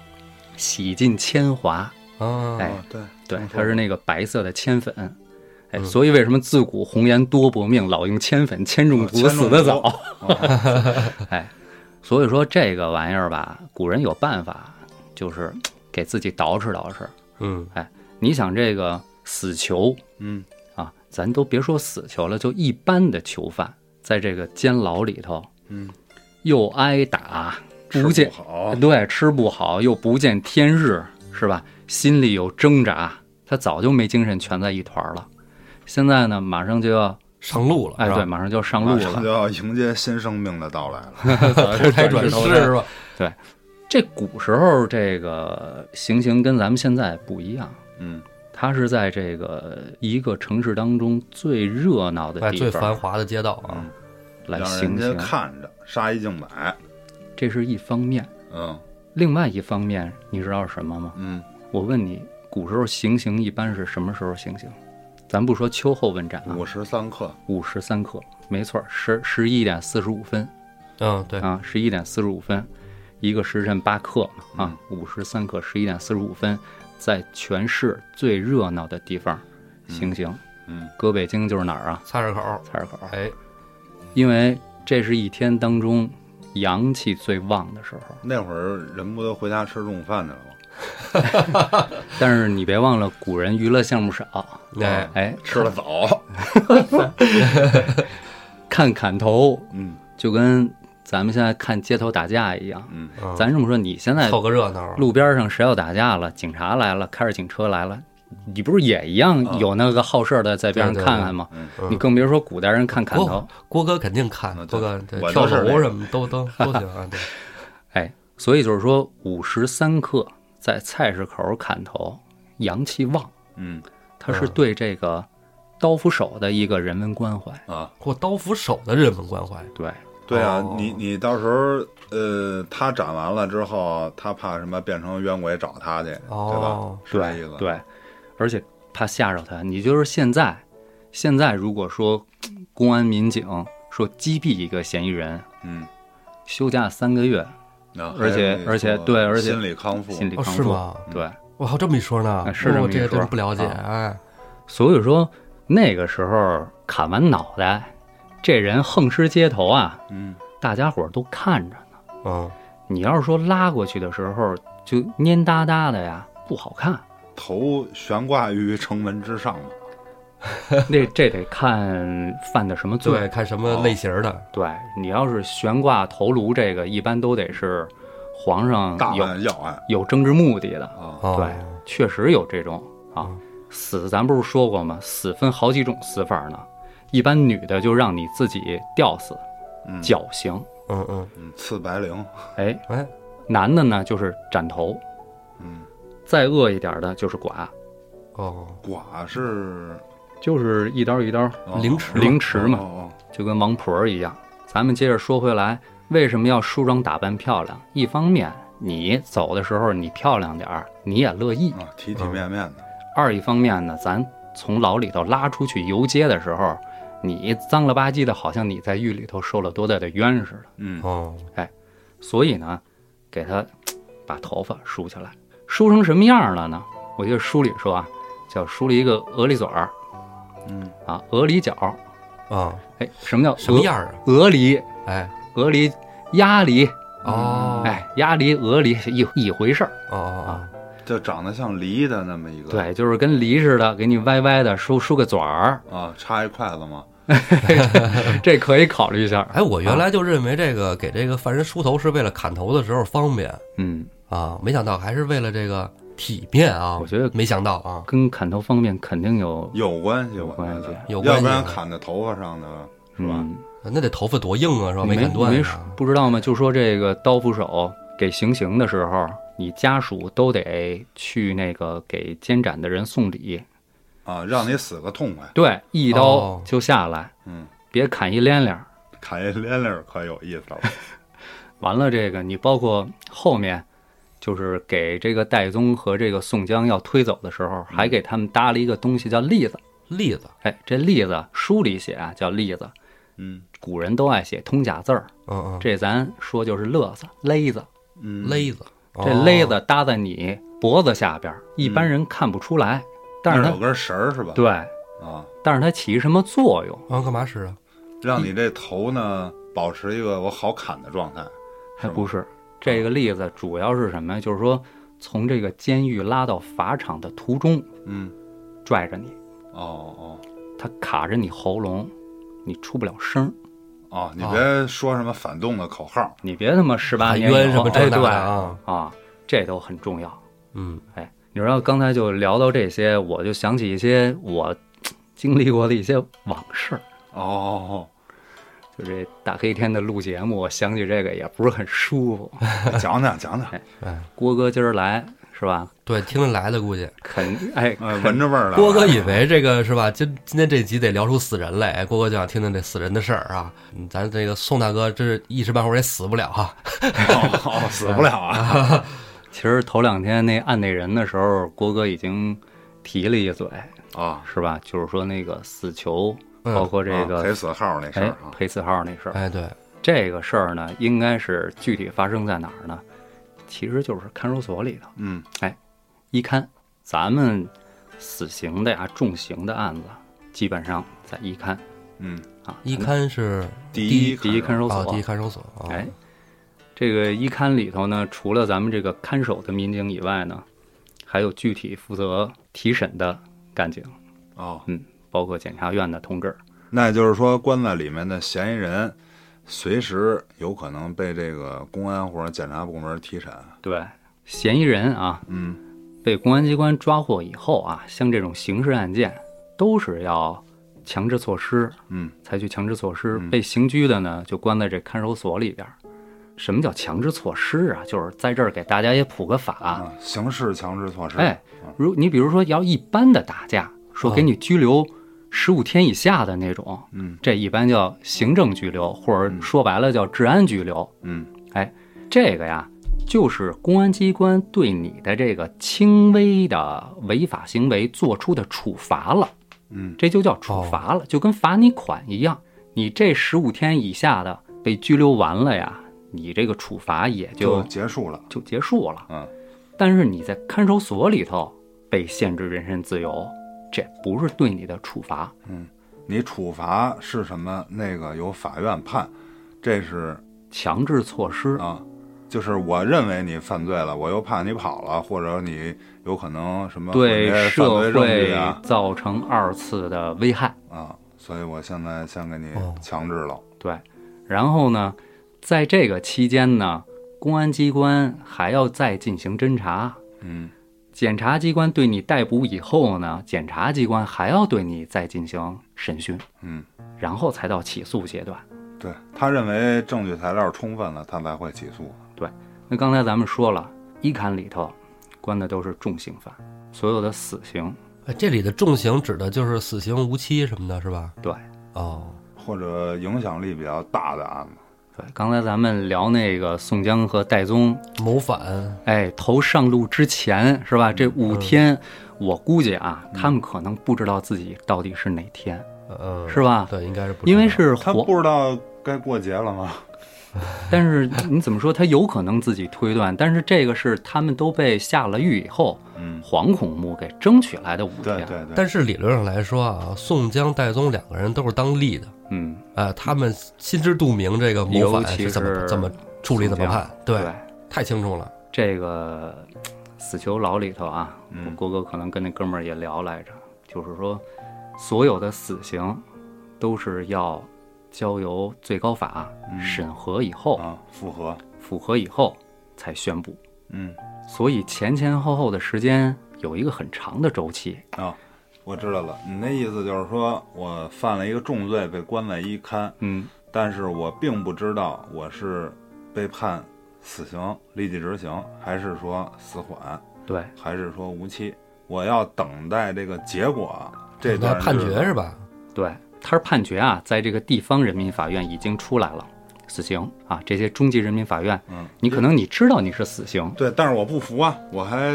洗尽铅华。啊，哎哦对对它是那个白色的铅粉。哎，嗯所以为什么自古红颜多薄命，老用铅粉，铅中毒死得毒早？哦哎，所以说这个玩意儿吧，古人有办法，就是给自己捯饬捯饬。嗯哎你想这个死囚嗯啊，咱都别说死囚了，就一般的囚犯，在这个监牢里头嗯，又挨打，吃不见好，对，吃不好，又不见天日，是吧？心里有挣扎，他早就没精神，全在一团儿了。现在呢，马上就要，上路了，哎，对，马上就要上路马上就，要迎接新生命的到来了。投胎转世是吧？对。这古时候这个行刑跟咱们现在不一样，嗯。它是在这个一个城市当中最热闹的哎，最地方繁华的街道啊，嗯，来行刑，看着杀一儆百。这是一方面。嗯。另外一方面，你知道是什么吗？嗯。我问你，古时候行刑一般是什么时候行刑？咱不说秋后问斩啊，五十三刻，五时三刻，没错，十十一点四十五分嗯，对，啊，十一点四十五分，一个时辰八刻嘛啊，五时三刻，十一点四十五分，在全市最热闹的地方行刑。嗯搁北京就是哪儿啊？菜市口，菜市口，哎，因为这是一天当中阳气最旺的时候。那会儿人不都回家吃中午饭去了吗？但是你别忘了，古人娱乐项目少，哎，哎，吃了早。看砍头嗯。就跟咱们现在看街头打架一样。嗯。嗯。咱这么说，你现在凑个热闹，路边上谁要打架了，警察来了，开着警车来了，你不是也一样啊。有那个好事儿的在边上对对看看吗？你更别说古代人看砍头。郭。哥肯定看了，郭哥对跳楼什么都都都行啊，对，哎，所以就是说，午时三刻在菜市口砍头，阳气旺，嗯他是对这个刀斧手的一个人文关怀。啊，或刀斧手的人文关怀，对，对啊哦，你你到时候呃，他斩完了之后，他怕什么变成冤鬼找他去，对吧哦？是这意思。，对，而且怕吓着他。你就是现在，现在如果说公安民警说击毙一个嫌疑人，嗯，休假三个月，而且而且对而且心理康复，哦，心理康复。是吗？对，我，还有这么一说呢哎，是这么一哦这个真说不了解，啊哎，所以说那个时候砍完脑袋，这人横尸街头啊，嗯大家伙儿都看着呢。嗯，你要是说拉过去的时候就蔫哒哒的呀，不好看。头悬挂于城门之上嘛。那这得看犯的什么罪。对，看什么类型的，对你要是悬挂头颅，这个一般都得是皇上大有案要案有政治目的的。对，确实有这种啊嗯。死咱不是说过吗？死分好几种死法呢。一般女的就让你自己吊死，嗯绞刑。嗯嗯，嗯刺白绫，哎，哎，男的呢就是斩头，嗯，再恶一点的就是剐，哦，剐是就是一刀一刀，哦凌迟凌迟嘛，哦就跟王婆一样。咱们接着说回来，为什么要梳妆打扮漂亮？一方面，你走的时候你漂亮点儿，你也乐意哦；啊，体体面面的，二一方面呢，咱从牢里头拉出去游街的时候，你脏了吧唧的，好像你在狱里头受了多大的冤似的。嗯哦，哎所以呢，给他把头发梳起来，梳成什么样了呢？我记得书里说啊，叫梳了一个鹅梨嘴儿嗯啊，鹅梨角。啊，哎，什么叫什么样啊？鹅？梨，哎，鹅梨，鸭梨，哦，哎，鸭梨、鹅梨是一一回事儿。哦啊就长得像梨的那么一个，对，就是跟梨似的，给你歪歪的梳梳个嘴儿，啊，插一筷子嘛，这可以考虑一下哦，。哎，我原来就认为这个给这个犯人梳头是为了砍头的时候方便嗯，啊，没想到还是为了这个体面啊！我觉得没想到啊，跟砍头方面肯定有有关系，有关系有关系要不然砍在头发上的是吧？嗯那得头发多硬啊，是吧？没砍断不知道吗？就说这个刀斧手给行刑的时候，你家属都得去那个给监斩的人送礼，啊，让你死个痛快。对，一刀哦就下来，嗯，别砍一连连。砍一连连可有意思了。完了，这个你包括后面，就是给这个戴宗和这个宋江要推走的时候，还给他们搭了一个东西叫栗子。栗子，哎，这栗子书里写啊叫栗子，嗯。古人都爱写通假字儿，嗯嗯，这咱说就是勒子、勒子。嗯，勒子，这哦勒子搭在你脖子下边儿，一般人看不出来，但是它有根绳儿是吧？对，啊，但是它起什么作用？啊，干嘛使啊？让你这头呢保持一个我好砍的状态。还不是这个例子，主要是什么呀？就是说从这个监狱拉到法场的途中嗯，拽着你，哦哦他卡着你喉咙，你出不了声儿。哦，你别说什么反动的口号。你别他妈十八年冤什么这那的啊？啊，这都很重要。嗯，哎，你知道刚才就聊到这些，我就想起一些我 经历过的一些往事。哦，就这大黑天的录节目，我想起这个也不是很舒服。讲 讲讲讲，哎，郭哥今儿来是吧？对，听着来的估计。肯哎，哎，闻着味儿了。郭哥以为这个是吧？今今天这集得聊出死人来，哎郭哥就想听听这死人的事儿啊。嗯咱这个宋大哥这是一时半会儿也死不了哈。哦，哦死不了啊。其实头两天那按那人的时候，郭哥已经提了一嘴，啊，是吧？就是说那个死囚，嗯包括这个、啊陪死号那事哎儿啊。陪四号那事儿。哎，对，这个事儿呢，应该是具体发生在哪儿呢？其实就是看守所里头，嗯一看咱们死刑的呀、重刑的案子，基本上在一看嗯，啊。一看是第一一第一看守啊，所，第一看守所啊。哎，这个一看里头呢，除了咱们这个看守的民警以外呢，还有具体负责提审的干警，哦，包括检察院的通知。那也就是说，关在里面的嫌疑人，随时有可能被这个公安或者检察部门提审。对，嫌疑人啊，嗯被公安机关抓获以后啊，像这种刑事案件，都是要强制措施，嗯采取强制措施。嗯被刑拘的呢，就关在这看守所里边。什么叫强制措施啊？就是在这儿给大家也普个法。啊，刑事强制措施。哎，如你比如说要一般的打架，说给你拘留十五天以下的那种，嗯这一般叫行政拘留，或者说白了叫治安拘留。嗯哎这个呀，就是公安机关对你的这个轻微的违法行为做出的处罚了，嗯这就叫处罚了，就跟罚你款一样。你这十五天以下的被拘留完了呀，你这个处罚也就就结束了。就结束了。嗯但是你在看守所里头被限制人身自由，这不是对你的处罚，嗯你处罚是什么？那个由法院判，这是强制措施。啊，就是我认为你犯罪了，我又怕你跑了，或者你有可能什么对社会啊造成二次的危害。啊，所以我现在先给你哦强制了。对，然后呢，在这个期间呢，公安机关还要再进行侦查。嗯检察机关对你逮捕以后呢，检察机关还要对你再进行审讯，嗯，然后才到起诉阶段。对他认为证据材料充分了，他才会起诉。对那刚才咱们说了，一刊里头关的都是重刑犯，所有的死刑。哎这里的重刑指的就是死刑、无期什么的，是吧？对哦，或者影响力比较大的案子。对，刚才咱们聊那个宋江和戴宗，谋反，哎，头上路之前是吧？这五嗯天，我估计啊，他们可能不知道自己到底是哪天，嗯，是吧？对，应该是不知道，因为是他黄不知道该过节了吗？但是你怎么说？他有可能自己推断，但是这个是他们都被下了狱以后，嗯，惶恐目给争取来的五天。对对对。但是理论上来说啊，宋江、戴宗两个人都是当吏的，嗯，呃，他们心知肚明这个谋尤反是怎么是怎么处理、怎么判，对太清楚了。这个死囚牢里头啊，郭哥可能跟那哥们儿也聊来着，就是说，所有的死刑都是要交由最高法嗯审核以后，啊，复核。复核以后才宣布。嗯所以前前后后的时间有一个很长的周期。啊，我知道了，你那意思就是说我犯了一个重罪，被关在一看，嗯，但是我并不知道我是被判死刑立即执行，还是说死缓，对，还是说无期，我要等待这个结果。这那判决是吧？对，他是判决啊，在这个地方人民法院已经出来了，死刑啊，这些中级人民法院，嗯，你可能你知道你是死刑，对，但是我不服啊，我还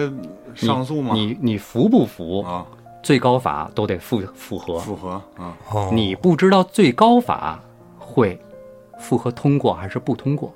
上诉吗？你你服不服？啊，最高法都得复复核，复核啊，哦。你不知道最高法会复核通过还是不通过。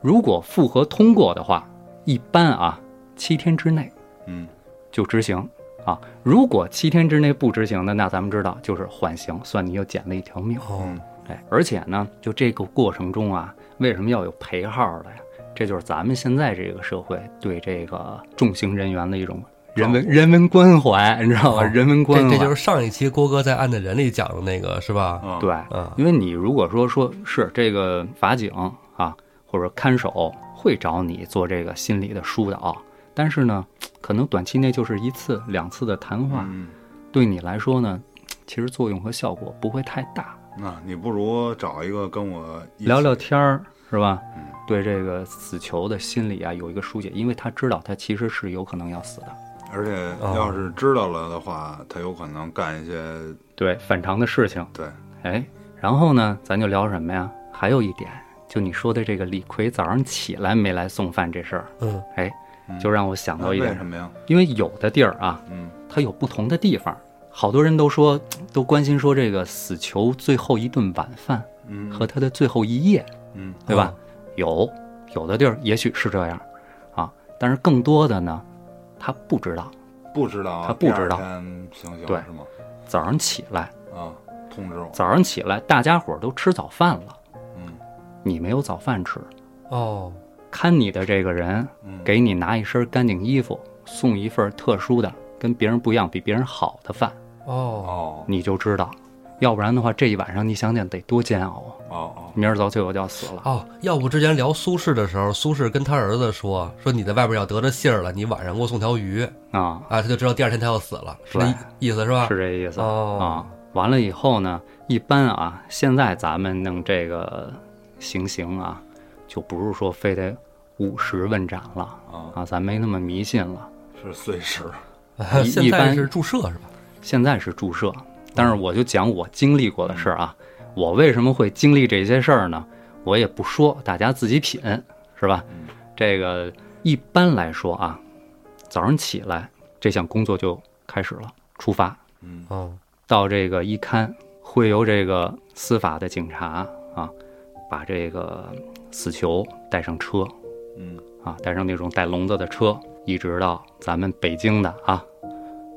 如果复核通过的话，一般啊七天之内嗯。就执行啊。如果七天之内不执行的，那咱们知道就是缓刑，算你又捡了一条命。哦嗯哎，而且呢，就这个过程中啊，为什么要有陪号的呀？这就是咱们现在这个社会对这个重刑人员的一种人文人文关怀，你知道吧？哦人文关怀，这这就是上一期郭哥在《案的人》里讲的那个是吧？啊，对，嗯因为你如果说说是这个法警啊，或者看守会找你做这个心理的疏导，但是呢，可能短期内就是一次两次的谈话，嗯，对你来说呢，其实作用和效果不会太大。那你不如找一个跟我聊聊天儿是吧？嗯对这个死囚的心理啊有一个疏解，因为他知道他其实是有可能要死的，而且哦要是知道了的话，他有可能干一些对反常的事情。对，哎，然后呢，咱就聊什么呀？还有一点，就你说的这个李逵早上起来没来送饭这事儿，嗯，哎，嗯就让我想到一点为什，么呀？因为有的地儿啊，嗯它有不同的地方。好多人都说，都关心说这个死囚最后一顿晚饭嗯和他的最后一夜，嗯对吧？有有的地儿也许是这样啊，但是更多的呢，他不知道。不知道啊，他不知道对是吗？早上起来，啊，通知我，早上起来，大家伙儿都吃早饭了，嗯你没有早饭吃。哦，看你的这个人，嗯，给你拿一身干净衣服，送一份特殊的、跟别人不一样、比别人好的饭，哦，哦你就知道。要不然的话，这一晚上你想想得多煎熬啊！哦哦，明儿早就就要死了。哦，要不之前聊苏轼的时候，苏轼跟他儿子说说你在外边要得着信儿了，你晚上给我送条鱼啊，啊，他就知道第二天他要死了，是这意思是吧？是这意思、哦啊。完了以后呢，一般啊，现在咱们弄这个行刑啊，就不是说非得五十问斩了啊，啊，咱没那么迷信了。是碎石，一般在是注射是吧？现在是注射，但是我就讲我经历过的事儿啊。我为什么会经历这些事儿呢？我也不说，大家自己品，是吧？嗯这个一般来说啊，早上起来这项工作就开始了，出发嗯哦，到这个一刊，会由这个司法的警察啊，把这个死囚带上车嗯啊，带上那种带笼子的车，一直到咱们北京的啊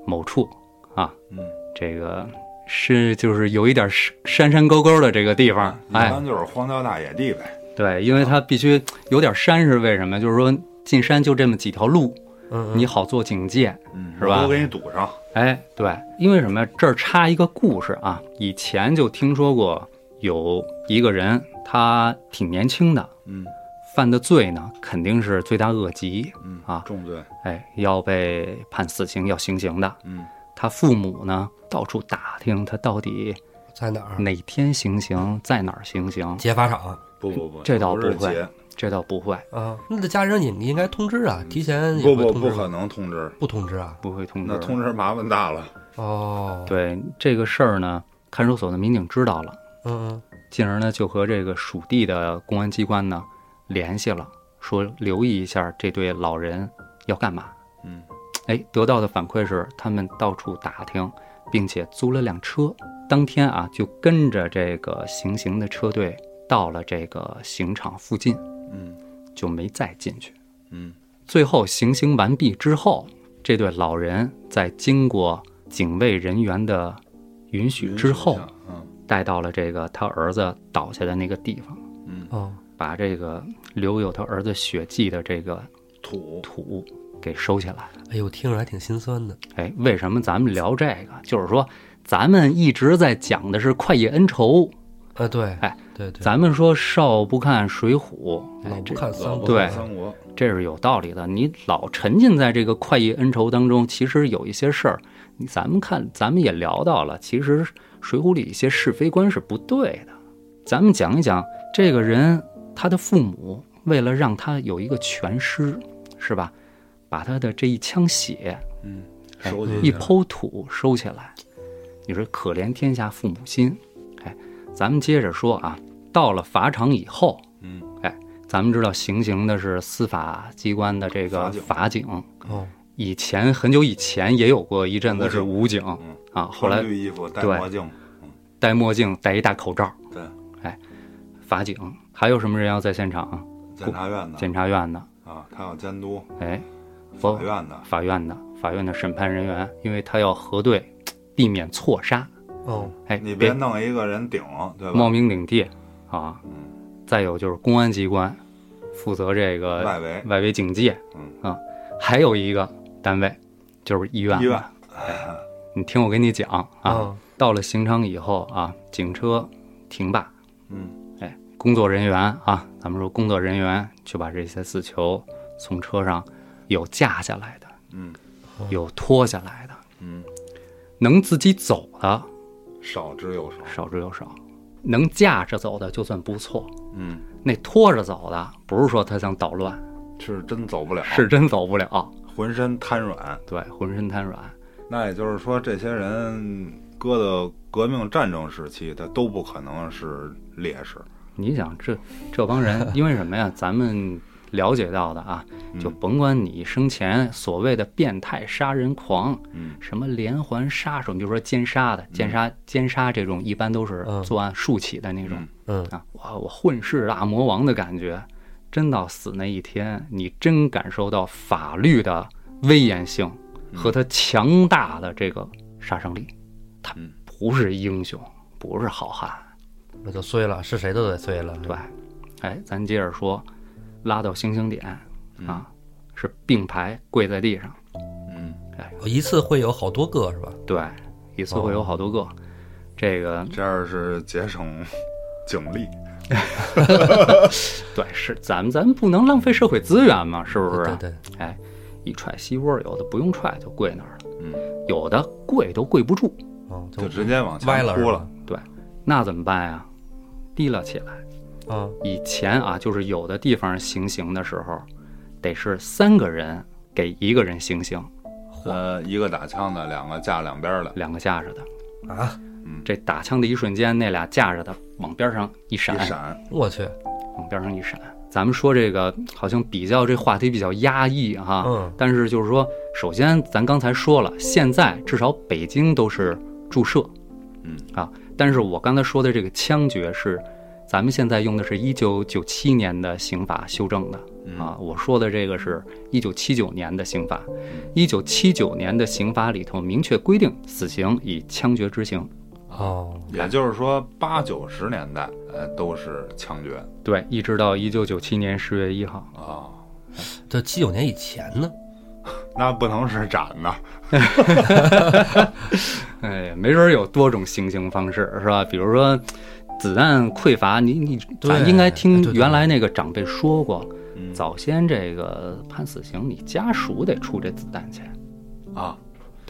某处啊，嗯，这个是就是有一点山山山沟沟的这个地方，哎，一般就是荒郊大野地呗，对，因为它必须有点山，是为什么？就是说进山就这么几条路，嗯，你好做警戒。嗯，是吧都给你堵上，哎，对，因为什么呀？这儿插一个故事啊，以前就听说过有一个人，他挺年轻的，嗯。犯的罪呢肯定是罪大恶极，嗯啊。重罪，哎，要被判死刑，要行刑的。嗯。他父母呢到处打听他到底在哪儿？哪天行刑，在哪儿行刑，劫法场。不不不，这倒不会，这倒不会，啊？那这家人你你应该通知啊，提前也不不会通知不可能通知，不通知啊？不会通知。那通知麻烦大了，哦，，对这个事儿呢，看守所的民警知道了，嗯进而呢就和这个属地的公安机关呢联系了，说留意一下这对老人要干嘛。嗯哎，得到的反馈是他们到处打听，并且租了辆车，当天啊就跟着这个行刑的车队到了这个刑场附近，嗯就没再进去。嗯最后行刑完毕之后，这对老人在经过警卫人员的允许之后，嗯带到了这个他儿子倒下的那个地方，嗯，哦，把这个留有他儿子血迹的这个土，土给收起来。哎呦，听着还挺心酸的。哎，为什么咱们聊这个？就是说，咱们一直在讲的是快意恩仇，啊，对，哎，对对，咱们说少不看水浒，老不看三国，对三国，这是有道理的。你老沉浸在这个快意恩仇当中，其实有一些事儿，你咱们看，咱们也聊到了，其实《水浒》里一些是非观是不对的。咱们讲一讲这个人，他的父母为了让他有一个全尸，是吧？把他的这一腔血嗯，哎收集一剖土收起来，你说可怜天下父母心。哎，咱们接着说啊，到了法场以后，嗯，哎，咱们知道行刑的是司法机关的这个法警法警，哦，以前很久以前也有过一阵子是武警嗯，啊，后来绿衣服戴对墨镜，戴墨镜戴一大口罩，对，哎法警。还有什么人要在现场？检察院的。检察院的，啊，他要监督哎，不法院的，法院的，法院的审判人员，因为他要核对，避免错杀，哦，哎，你别弄一个人顶，对吧？冒名顶替啊。嗯，再有就是公安机关负责这个外围。外围警戒，嗯。啊，还有一个单位就是医院。医院，你听我给你讲啊，嗯。到了刑场以后啊，警车停吧，嗯。哎，工作人员啊，咱们说工作人员就把这些死囚从车上有架下来的，嗯。有拖下来的，嗯，能自己走的少之又少，少之又少，能架着走的就算不错。嗯，那拖着走的，不是说他想捣乱，是真走不了，是真走不了，浑身瘫软。对，浑身瘫软。那也就是说，这些人搁到革命战争时期，他都不可能是烈士。你想这这帮人，因为什么呀？咱们了解到的啊，就嗯甭管你生前所谓的变态杀人狂，嗯什么连环杀手，你比如说奸杀的，奸杀奸杀这种，一般都是嗯作案竖起的那种嗯嗯，啊。哇，我混世大魔王的感觉，真到死那一天，你真感受到法律的威严性和它强大的这个杀伤力。他嗯不是英雄，不是好汉。那就碎了，是谁都得碎了。对，哎，咱接着说，拉到星星点嗯啊，是并排跪在地上，嗯，哎一次会有好多个是吧？对，一次会有好多个。这个这样是节省警力。对，是咱们咱们不能浪费社会资源嘛，是不是？对对，哎，一踹膝窝，有的不用踹就跪那儿了，嗯，有的跪都跪不住，哦，就直接往前歪了是吧扑了。？那怎么办呀？提了起来。啊，以前啊，就是有的地方行刑的时候，得是三个人给一个人行刑，呃，一个打枪的，两个架两边的，两个架着的。啊，这打枪的一瞬间，那俩架着的往边上一闪，一闪，我去，往边上一闪。咱们说这个好像比较这话题比较压抑哈，嗯。但是就是说，首先咱刚才说了，现在至少北京都是注射，嗯。啊，但是我刚才说的这个枪决是，咱们现在用的是一九九七年的刑法修正的。嗯。啊，我说的这个是一九七九年的刑法，一九七九年的刑法里头明确规定，死刑以枪决执行。哦，也就是说八九十年代，呃，都是枪决。对，一直到一九九七年十月一号，啊，这七九年以前呢？那不能是斩的，哎，没准儿有多种行刑方式，是吧？比如说子弹匮乏，你你应该听原来那个长辈说过，嗯。早先这个判死刑，你家属得出这子弹钱，啊，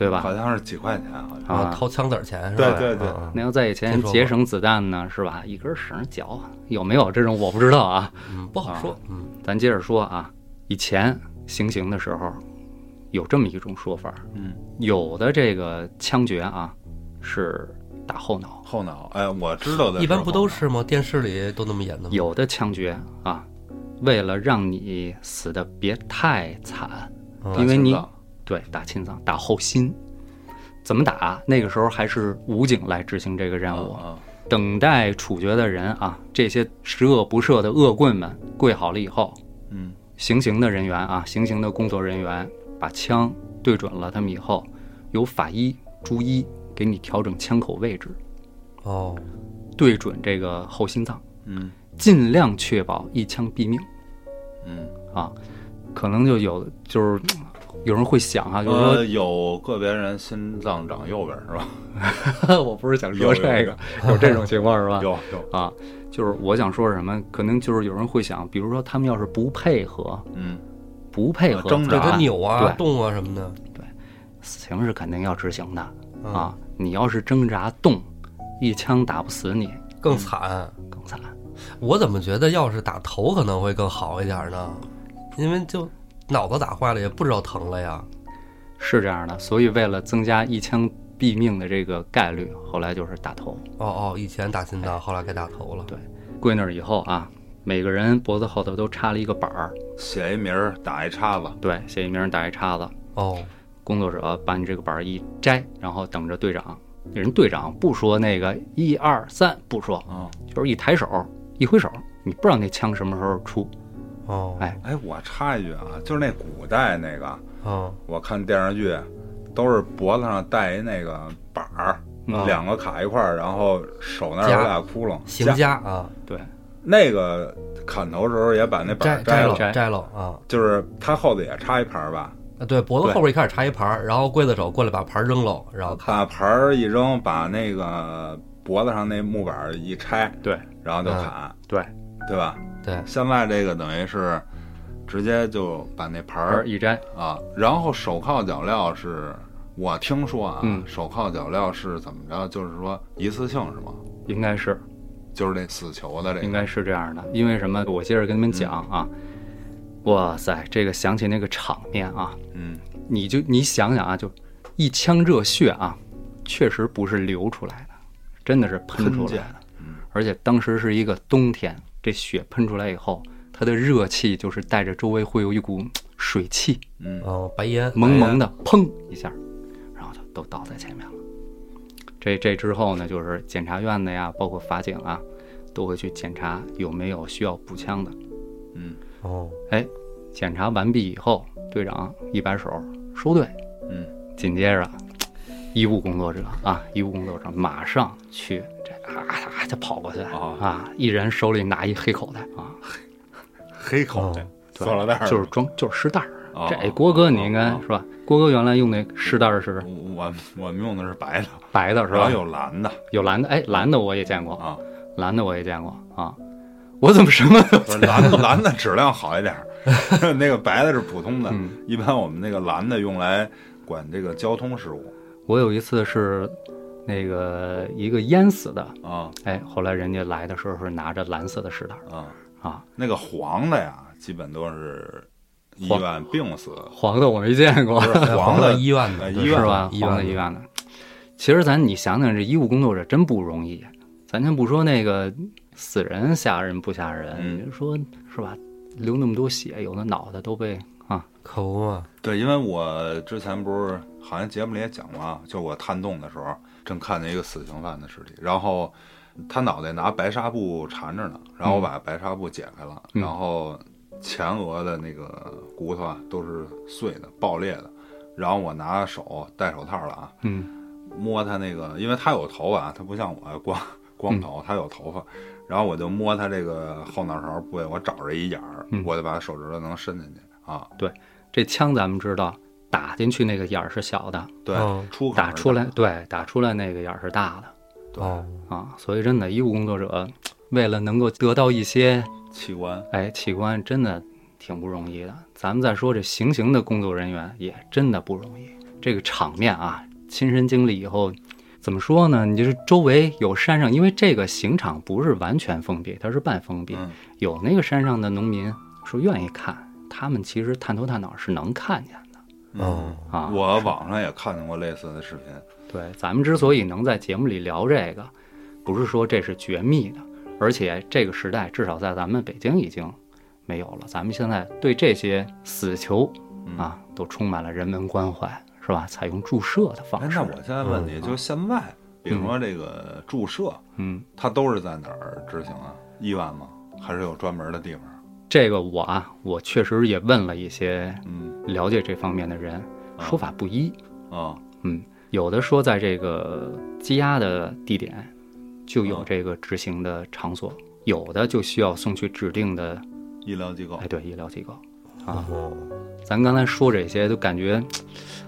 对吧？好像是几块钱，好像啊掏枪子儿钱是吧？对对对那要在以前节省子弹呢，是吧？一根绳绞，有没有这种我不知道啊。嗯，不好说。嗯，咱接着说啊，以前行刑的时候有这么一种说法，嗯，有的这个枪决啊是打后脑，后脑，哎，我知道的一般不都是吗？电视里都那么演的吗？有的枪决啊，为了让你死的别太惨，嗯因为你对打心脏、打后心，怎么打？那个时候还是武警来执行这个任务。啊等待处决的人啊，这些十恶不赦的恶棍们跪好了以后，嗯行刑的人员啊，行刑的工作人员把枪对准了他们以后，由法医朱医给你调整枪口位置，哦，对准这个后心脏，嗯尽量确保一枪毙命嗯啊。可能就有就是有人会想啊，就是呃，有个别人心脏长右边是吧？说，我不是想说这个，有这种情况是吧？有有，啊，就是我想说什么，可能就是有人会想，比如说他们要是不配合，嗯，不配合挣扎对怎么办它扭啊、对动啊什么的对死刑是肯定要执行的嗯啊。你要是挣扎动，一枪打不死你，更惨。更惨。我怎么觉得要是打头可能会更好一点呢？因为就脑子打坏了也不知道疼了呀。是这样的，所以为了增加一枪毙命的这个概率，后来就是打头。哦哦，以前打心脏，后来给打头了。对跪那儿以后啊，每个人脖子后头都插了一个板儿，写一名儿打一叉子，对，写一名打一叉子。哦，工作者把你这个板儿一摘，然后等着队长。人队长不说那个一二三，不说，啊，就是一抬手一挥手，你不知道那枪什么时候出。哦，哎。哎，我插一句啊，就是那古代那个，嗯，我看电视剧都是脖子上戴一那个板儿，嗯。两个卡一块儿，然后手那儿有俩窟窿，行夹家啊，对，那个砍头时候也把那板摘了，摘了摘了啊。就是他后头也插一盘儿吧，啊，对，脖子后边一开始插一盘儿，然后刽子手过来把盘儿扔了，然后看，把盘儿一扔，把那个脖子上那木板儿一拆，对。然后就嗯砍，对，对吧？对，现在这个等于是直接就把那盆儿一摘，啊，然后手铐脚镣是我听说啊，嗯手铐脚镣是怎么着？就是说一次性是吗？应该是就是那死囚的这个，应该是这样的。因为什么？我接着跟你们讲啊。哇塞，这个想起那个场面啊，嗯你就你想想啊，就一腔热血啊，确实不是流出来的，真的是喷出来的。嗯而且当时是一个冬天，这血喷出来以后，它的热气就是带着周围会有一股水汽，嗯哦，白烟，蒙蒙的，砰一下，然后就都倒在前面了。这这之后呢，就是检察院的呀，包括法警啊，都会去检查有没有需要补枪的。嗯哦，哎，检查完毕以后，队长一摆手收队，嗯，紧接着，医务工作者啊，医务工作者马上去这啊啊就跑过去哦啊，一人手里拿一黑口袋啊，黑口袋塑料袋儿就是装就是湿袋儿。哦这郭哥你应该哦是吧？郭哥原来用那湿袋儿是我我们用的是白的，白的是吧然后？有蓝的有蓝的，哎，蓝的我也见过，啊，蓝的我也见过啊。我怎么什么蓝的蓝的质量好一点儿，那个白的是普通的嗯。一般我们那个蓝的用来管这个交通事故我有一次是那个一个淹死的，啊。哎，后来人家来的时候是拿着蓝色的石袋啊，啊，那个黄的呀，基本都是医院病死，黄的我没见过。黄的医院的。医院是吧？医院黄的医院的。其实咱你想想，这医务工作者真不容易。咱先不说那个死人吓人不吓人，嗯。你就说是吧？流那么多血，有的脑袋都被啊，可不嘛，对，因为我之前不是好像节目里也讲过啊，就我探洞的时候，正看见一个死刑犯的尸体，然后他脑袋拿白纱布缠着呢，然后我把白纱布解开了，嗯。然后前额的那个骨头啊都是碎的、爆裂的，然后我拿手戴手套了啊，嗯。摸他那个，因为他有头发啊，他不像我光光头，他有头发，然后我就摸他这个后脑勺部位，我找着一眼儿，嗯。我就把手指头能伸进去啊，对这枪咱们知道，打进去那个眼儿是小的，对，打出来对，打出来那个眼儿是大的对哦，啊。所以真的，医务工作者 为了能够得到一些器官。哎器官，真的挺不容易的。咱们再说这行刑的工作人员也真的不容易，这个场面啊，亲身经历以后。怎么说呢？你就是周围有山上，因为这个刑场不是完全封闭，它是半封闭。嗯有那个山上的农民说愿意看，他们其实探头探脑是能看见的嗯啊。我网上也看见过类似的视频。对，咱们之所以能在节目里聊这个，不是说这是绝密的，而且这个时代至少在咱们北京已经没有了。咱们现在对这些死囚嗯啊，都充满了人文关怀，是吧？采用注射的哎方，式那。我现在问你，嗯就现在，比如说这个注射，嗯，它都是在哪儿执行啊？医院吗？还是有专门的地方？这个我啊，我确实也问了一些嗯了解这方面的人，啊说法不一。啊嗯，有的说在这个羁押的地点就有啊这个执行的场所，有的就需要送去指定的，医疗机构哎，对，医疗机构。啊。哦，咱刚才说这些都感觉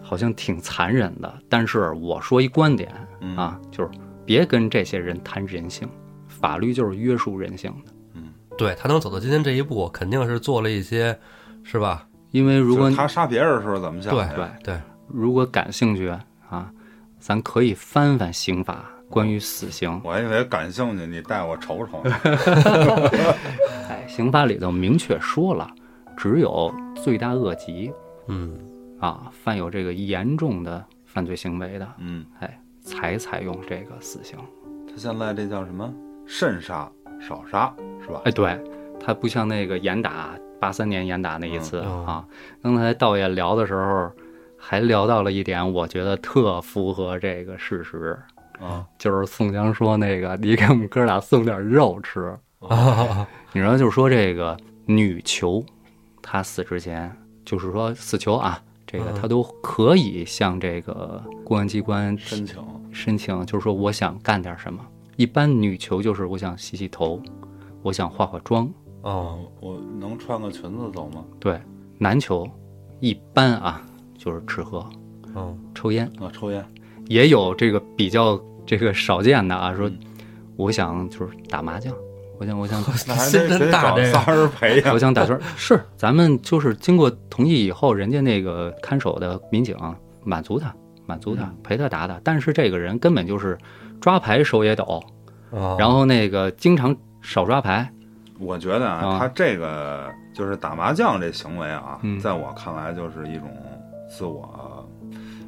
好像挺残忍的，但是我说一观点嗯啊，就是别跟这些人谈人性，法律就是约束人性的。对他能走到今天这一步，肯定是做了一些，是吧？因为如果他杀别人的时候怎么想对的呀？对，如果感兴趣啊，咱可以翻翻刑法关于死刑。我以为感兴趣，你带我瞅瞅。哎，刑法里头明确说了，只有罪大恶极嗯，啊，犯有这个严重的犯罪行为的，嗯，哎，才采用这个死刑。他现在这叫什么？慎杀少杀是吧？哎，对，他不像那个严打八三年严打那一次、嗯啊。刚才道爷聊的时候，还聊到了一点，我觉得特符合这个事实，啊，就是宋江说那个，你给我们哥俩送点肉吃。啊，你知道，就是说这个女囚，她死之前，就是说死囚啊，这个嗯她都可以向这个公安机关申请申请，就是说我想干点什么。一般女囚就是我想洗洗头，我想化化妆。哦，我能穿个裙子走吗？对，男囚一般啊就是吃喝、嗯，抽烟，啊，抽烟。也有这个比较这个少见的啊，说嗯我想就是打麻将，我想我想 那还心得得真大这个找仨人陪呀 我。想打圈儿，是咱们就是经过同意以后，人家那个看守的民警满足他，满足他嗯陪他打打，但是这个人根本就是抓牌手也抖，哦。然后那个经常少抓牌，我觉得啊，啊。他这个就是打麻将这行为啊，嗯。在我看来就是一种自我，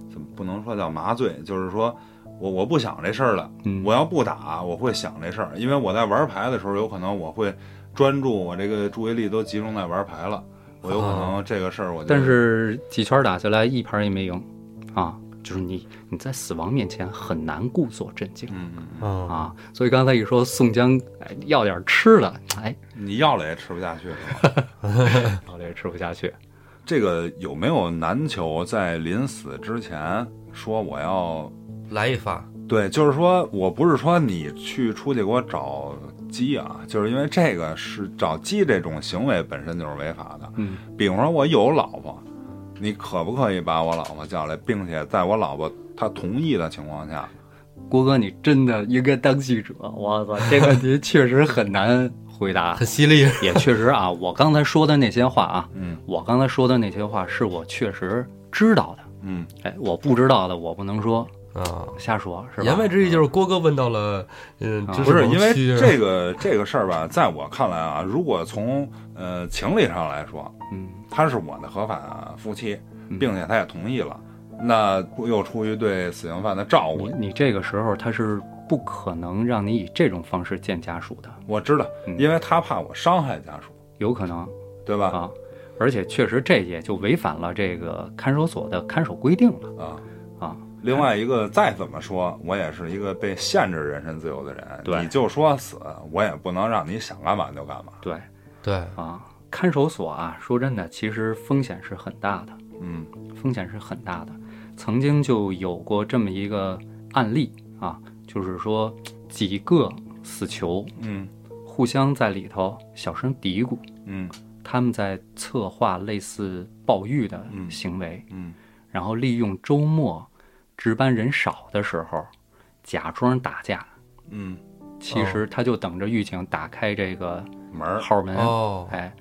怎么不能说叫麻醉，就是说我我不想这事儿了，嗯，我要不打，我会想这事儿，因为我在玩牌的时候，有可能我会专注，我这个注意力都集中在玩牌了，我有可能这个事儿我就但是几圈打下来一盘也没赢，啊，就是你你在死亡面前很难故作镇静。嗯啊，所以刚才一说宋江，哎，要点吃的，哎，你要了也吃不下去是吧？要了也吃不下去。这个有没有难求在临死之前说我要来一发，对，就是说我不是说你去出去给我找鸡啊，就是因为这个是找鸡这种行为本身就是违法的。嗯，比方说我有老婆，你可不可以把我老婆叫来，并且在我老婆她同意的情况下，郭哥，你真的应该当记者。我操，这个问题确实很难回答 很，犀利，也确实啊，我刚才说的那些话啊，嗯我刚才说的那些话是我确实知道的。嗯，哎，我不知道的我不能说，啊。瞎说，是吧？言外之意就是郭哥问到了，嗯，不是因为这个这个事儿吧，在我看来啊，如果从呃情理上来说，嗯，他是我的合法夫妻，嗯并且他也同意了，那又出于对死刑犯的照顾你，你这个时候他是不可能让你以这种方式见家属的，我知道，嗯因为他怕我伤害家属，有可能对吧？啊。而且确实这也就违反了这个看守所的看守规定了啊。啊。另外一个，再怎么说，我也是一个被限制人身自由的人。你就说死，我也不能让你想干嘛就干嘛。对对，啊，看守所啊，说真的，其实风险是很大的。嗯风险是很大的。曾经就有过这么一个案例啊，就是说几个死囚嗯。互相在里头小声嘀咕，嗯。他们在策划类似暴狱的嗯。行为，嗯。然后利用周末值班人少的时候假装打架，嗯，其实他就等着狱警打开这个门儿，号门。哦，哎，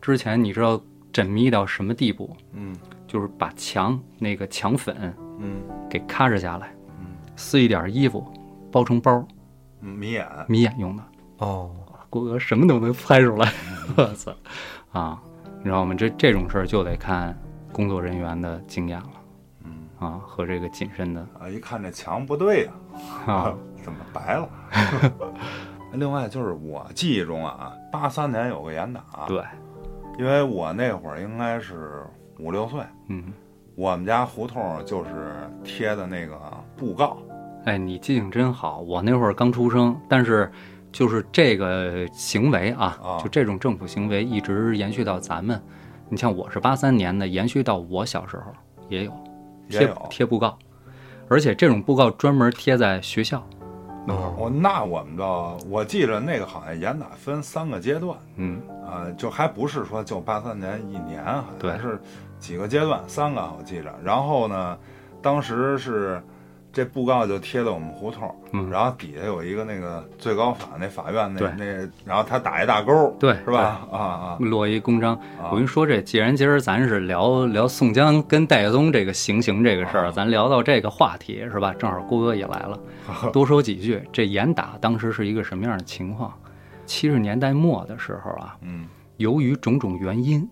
之前你知道缜密到什么地步？嗯就是把墙那个墙粉嗯给咔着下来，嗯撕一点衣服，包成包，嗯，迷眼，迷眼用的。哦，郭哥什么都能拍出来，我操！啊，你知道吗？这这种事儿就得看工作人员的经验了嗯啊，和这个谨慎的啊，一看这墙不对呀、啊，怎么白了？另外就是我记忆中啊，八三年有个严打，对，因为我那会儿应该是五六岁，嗯，我们家胡同就是贴的那个布告，哎，你记性真好。我那会儿刚出生，但是就是这个行为啊，啊。就这种政府行为一直延续到咱们。你像我是八三年的，延续到我小时候也有贴也有。贴布告，而且这种布告专门贴在学校，哦我那我们倒，我记着那个好像严打分三个阶段，嗯，啊，就还不是说就八三年一年，好对。像是几个阶段，三个我记着。然后呢，当时是这布告就贴在我们胡同，嗯然后底下有一个那个最高法那法院那对那，然后他打一大勾，对，是吧？啊啊对？落一公章。啊！我跟你说这，既然今儿咱是聊聊宋江跟戴宗这个行刑这个事儿，啊咱聊到这个话题是吧？正好郭哥也来了，多说几句。这严打当时是一个什么样的情况？七十年代末的时候啊，嗯由于种种原因啊，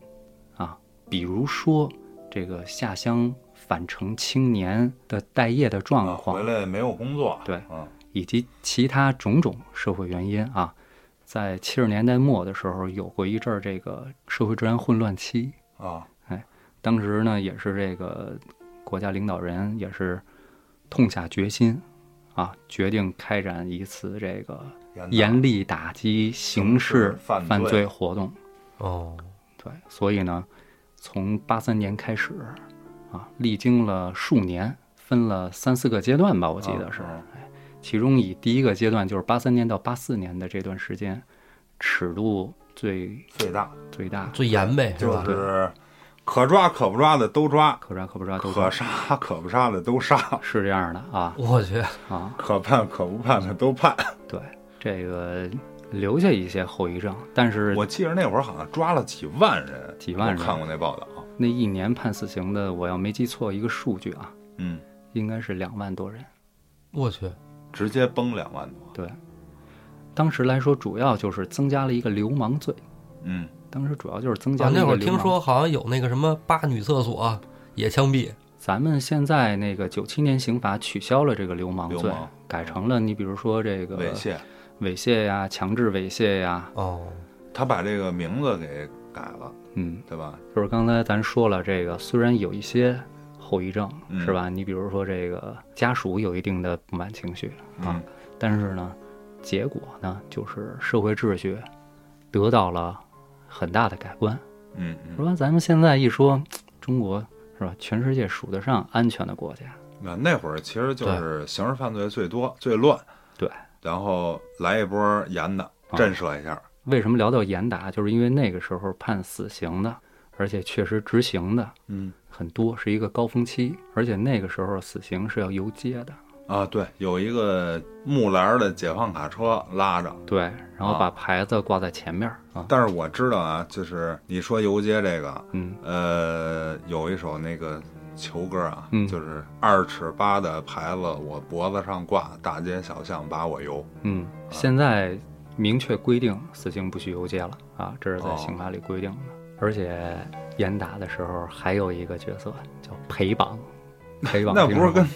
比如说这个下乡返城青年的待业的状啊，况回，来没有工作，对嗯以及其他种种社会原因啊，在七十年代末的时候，有过一阵儿这个社会治安混乱期。啊。哎当时呢，也是这个国家领导人也是痛下决心啊，决定开展一次这个严厉打击刑事犯犯罪活动。哦，对，所以呢，从八三年开始啊，历经了数年，分了三四个阶段吧，我记得是。嗯其中以第一个阶段就是八三年到八四年的这段时间，尺度最最大最大，最严呗，是就吧？是可抓可不抓的都抓，可抓可不抓都抓可，杀 可不杀的都杀，是这样的啊我去，啊，可判可不判的都判。对这个留下一些后遗症，但是我记得那会儿好像抓了几万人，几万人看过那报道。那一年判死刑的，我要没记错一个数据啊，嗯，应该是两万多人。我去，直接崩两万多。对，当时来说，主要就是增加了一个流氓罪。嗯，当时主要就是增加啊，了一那会儿听。说好像有那个什么八女厕所也枪毙，咱们现在那个九七年刑法取消了这个流氓罪氓，改成了你比如说这个猥亵，猥亵呀、强制猥亵呀，哦，他把这个名字给改了，嗯，对吧？就是刚才咱说了，这个虽然有一些后遗症，嗯。是吧？你比如说这个家属有一定的不满情绪啊，嗯。但是呢，结果呢就是社会秩序得到了很大的改观，嗯是嗯，吧？咱们现在一说中国是吧，全世界数得上安全的国家，那那会儿其实就是刑事犯罪最多、最乱，对，然后来一波严的，啊震慑一下。为什么聊到严打？就是因为那个时候判死刑的，而且确实执行的嗯很多，是一个高峰期，而且那个时候死刑是要游街的。啊，对，有一个木栏的解放卡车拉着，对，然后啊把牌子挂在前面儿啊，但是我知道啊，就是你说游街这个，嗯，呃，有一首那个球哥啊，嗯就是二尺八的牌子，我脖子上挂，大街小巷把我游。嗯，现在明确规定死刑不许游街了啊，这是在哦刑法里规定的。而且严打的时候还有一个角色叫陪绑，陪绑那不是跟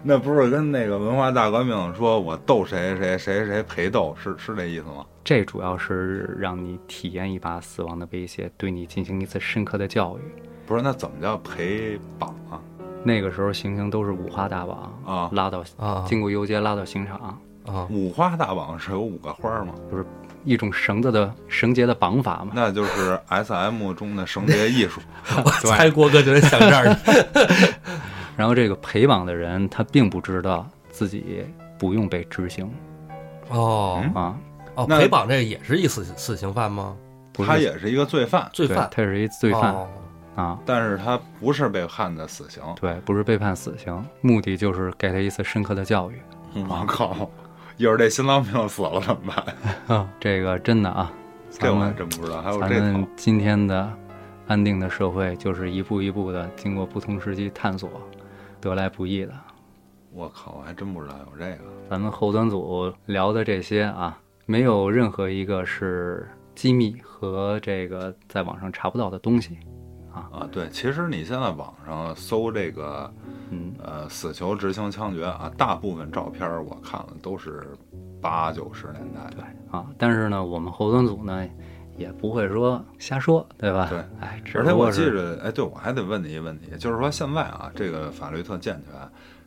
那不是跟那个文化大革命说我斗谁谁谁谁陪斗，是是这意思吗？这主要是让你体验一把死亡的威胁，对你进行一次深刻的教育。不是，那怎么叫陪绑啊？那个时候行刑都是五花大绑啊。拉到啊。经过游街拉到刑场，啊，五花大绑是有五个花吗？一种绳子的绳结的绑法嘛。那就是 S M 中的绳结艺术。我猜郭哥就得想这儿去。然后这个陪绑的人他并不知道自己不用被执行。哦。嗯。啊，哦，那陪绑这个也是一死死刑犯吗？不是。他也是一个罪犯，罪犯，对他是一罪犯、哦啊，但是他不是被判的死刑。对，不是被判死刑，目的就是给他一次深刻的教育 我靠！一会儿这心脏病死了怎么办？啊。这个真的啊，这我还真不知道，还有咱这们。今天的安定的社会，就是一步一步的经过不同时期探索得来不易的。我靠，我还真不知道有这个。咱们后端组聊的这些啊，没有任何一个是机密和这个在网上查不到的东西。啊，对，其实你现在网上搜这个嗯，呃死囚执行枪决啊，大部分照片儿我看了都是八九十年代的。啊，但是呢，我们后端组呢也不会说瞎说，对吧？对，哎，而且我记着，哎，对，我还得问你一个问题，就是说现在啊，这个法律特健全，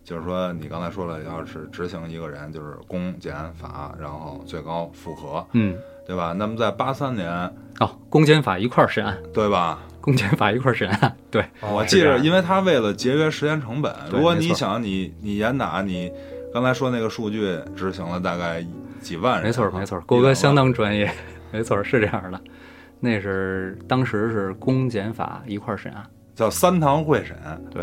就是说你刚才说了，要是执行一个人，就是公检法，然后最高复核，嗯，对吧？那么在八三年，哦，公检法一块儿审案，对吧？公检法一块儿审案，对，哦我记着，因为他为了节约时间成本，如果你想你你严打你刚才说那个数据执行了大概几万人，没错没错，郭哥相当专业，没错是这样的。那是当时是公检法一块审案，叫三堂会审。对，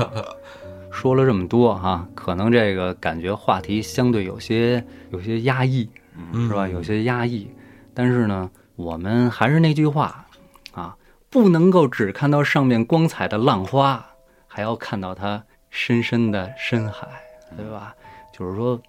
说了这么多哈，可能这个感觉话题相对有些有些压抑，是吧？有些压抑。但是呢，我们还是那句话啊，不能够只看到上面光彩的浪花，还要看到它深深的深海，对吧？就是说，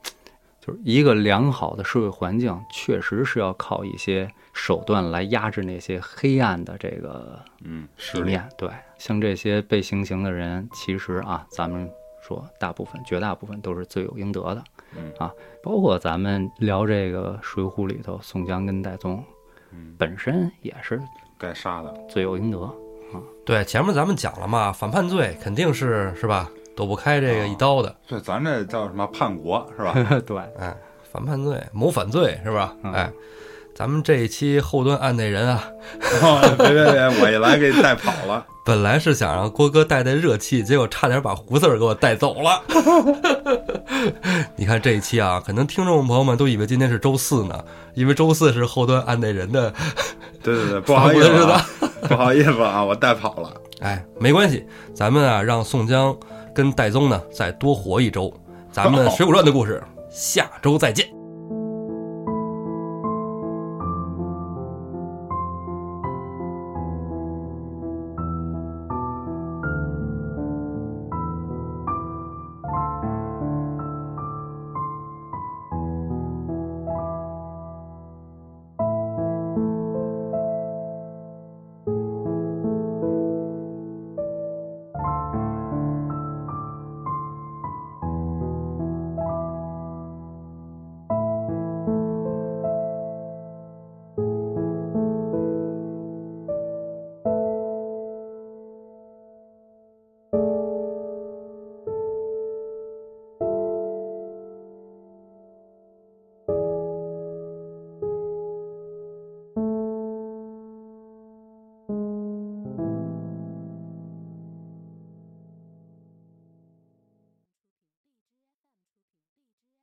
就是一个良好的社会环境，确实是要靠一些手段来压制那些黑暗的这个嗯一面。对，像这些被行刑的人，其实啊，咱们说大部分、绝大部分都是罪有应得的。嗯啊，包括咱们聊这个《水浒》里头，宋江跟戴宗，嗯，本身也是该杀的。罪有应得。对，前面咱们讲了嘛，反叛罪肯定是是吧，躲不开这个一刀的。对，咱这叫什么叛国是吧？对，哎，反叛罪、谋反罪是吧？嗯哎，咱们这一期后端案内人啊，别别别，我一来给你带跑了。本来是想让郭哥带带热气，结果差点把胡四儿给我带走了。你看这一期啊，可能听众朋友们都以为今天是周四呢，因为周四是后端案内人的。对对对，不好意思、啊，不好意思啊，我带跑了。哎，没关系，咱们啊让宋江跟戴宗呢再多活一周，咱们《水浒传》的故事下周再见。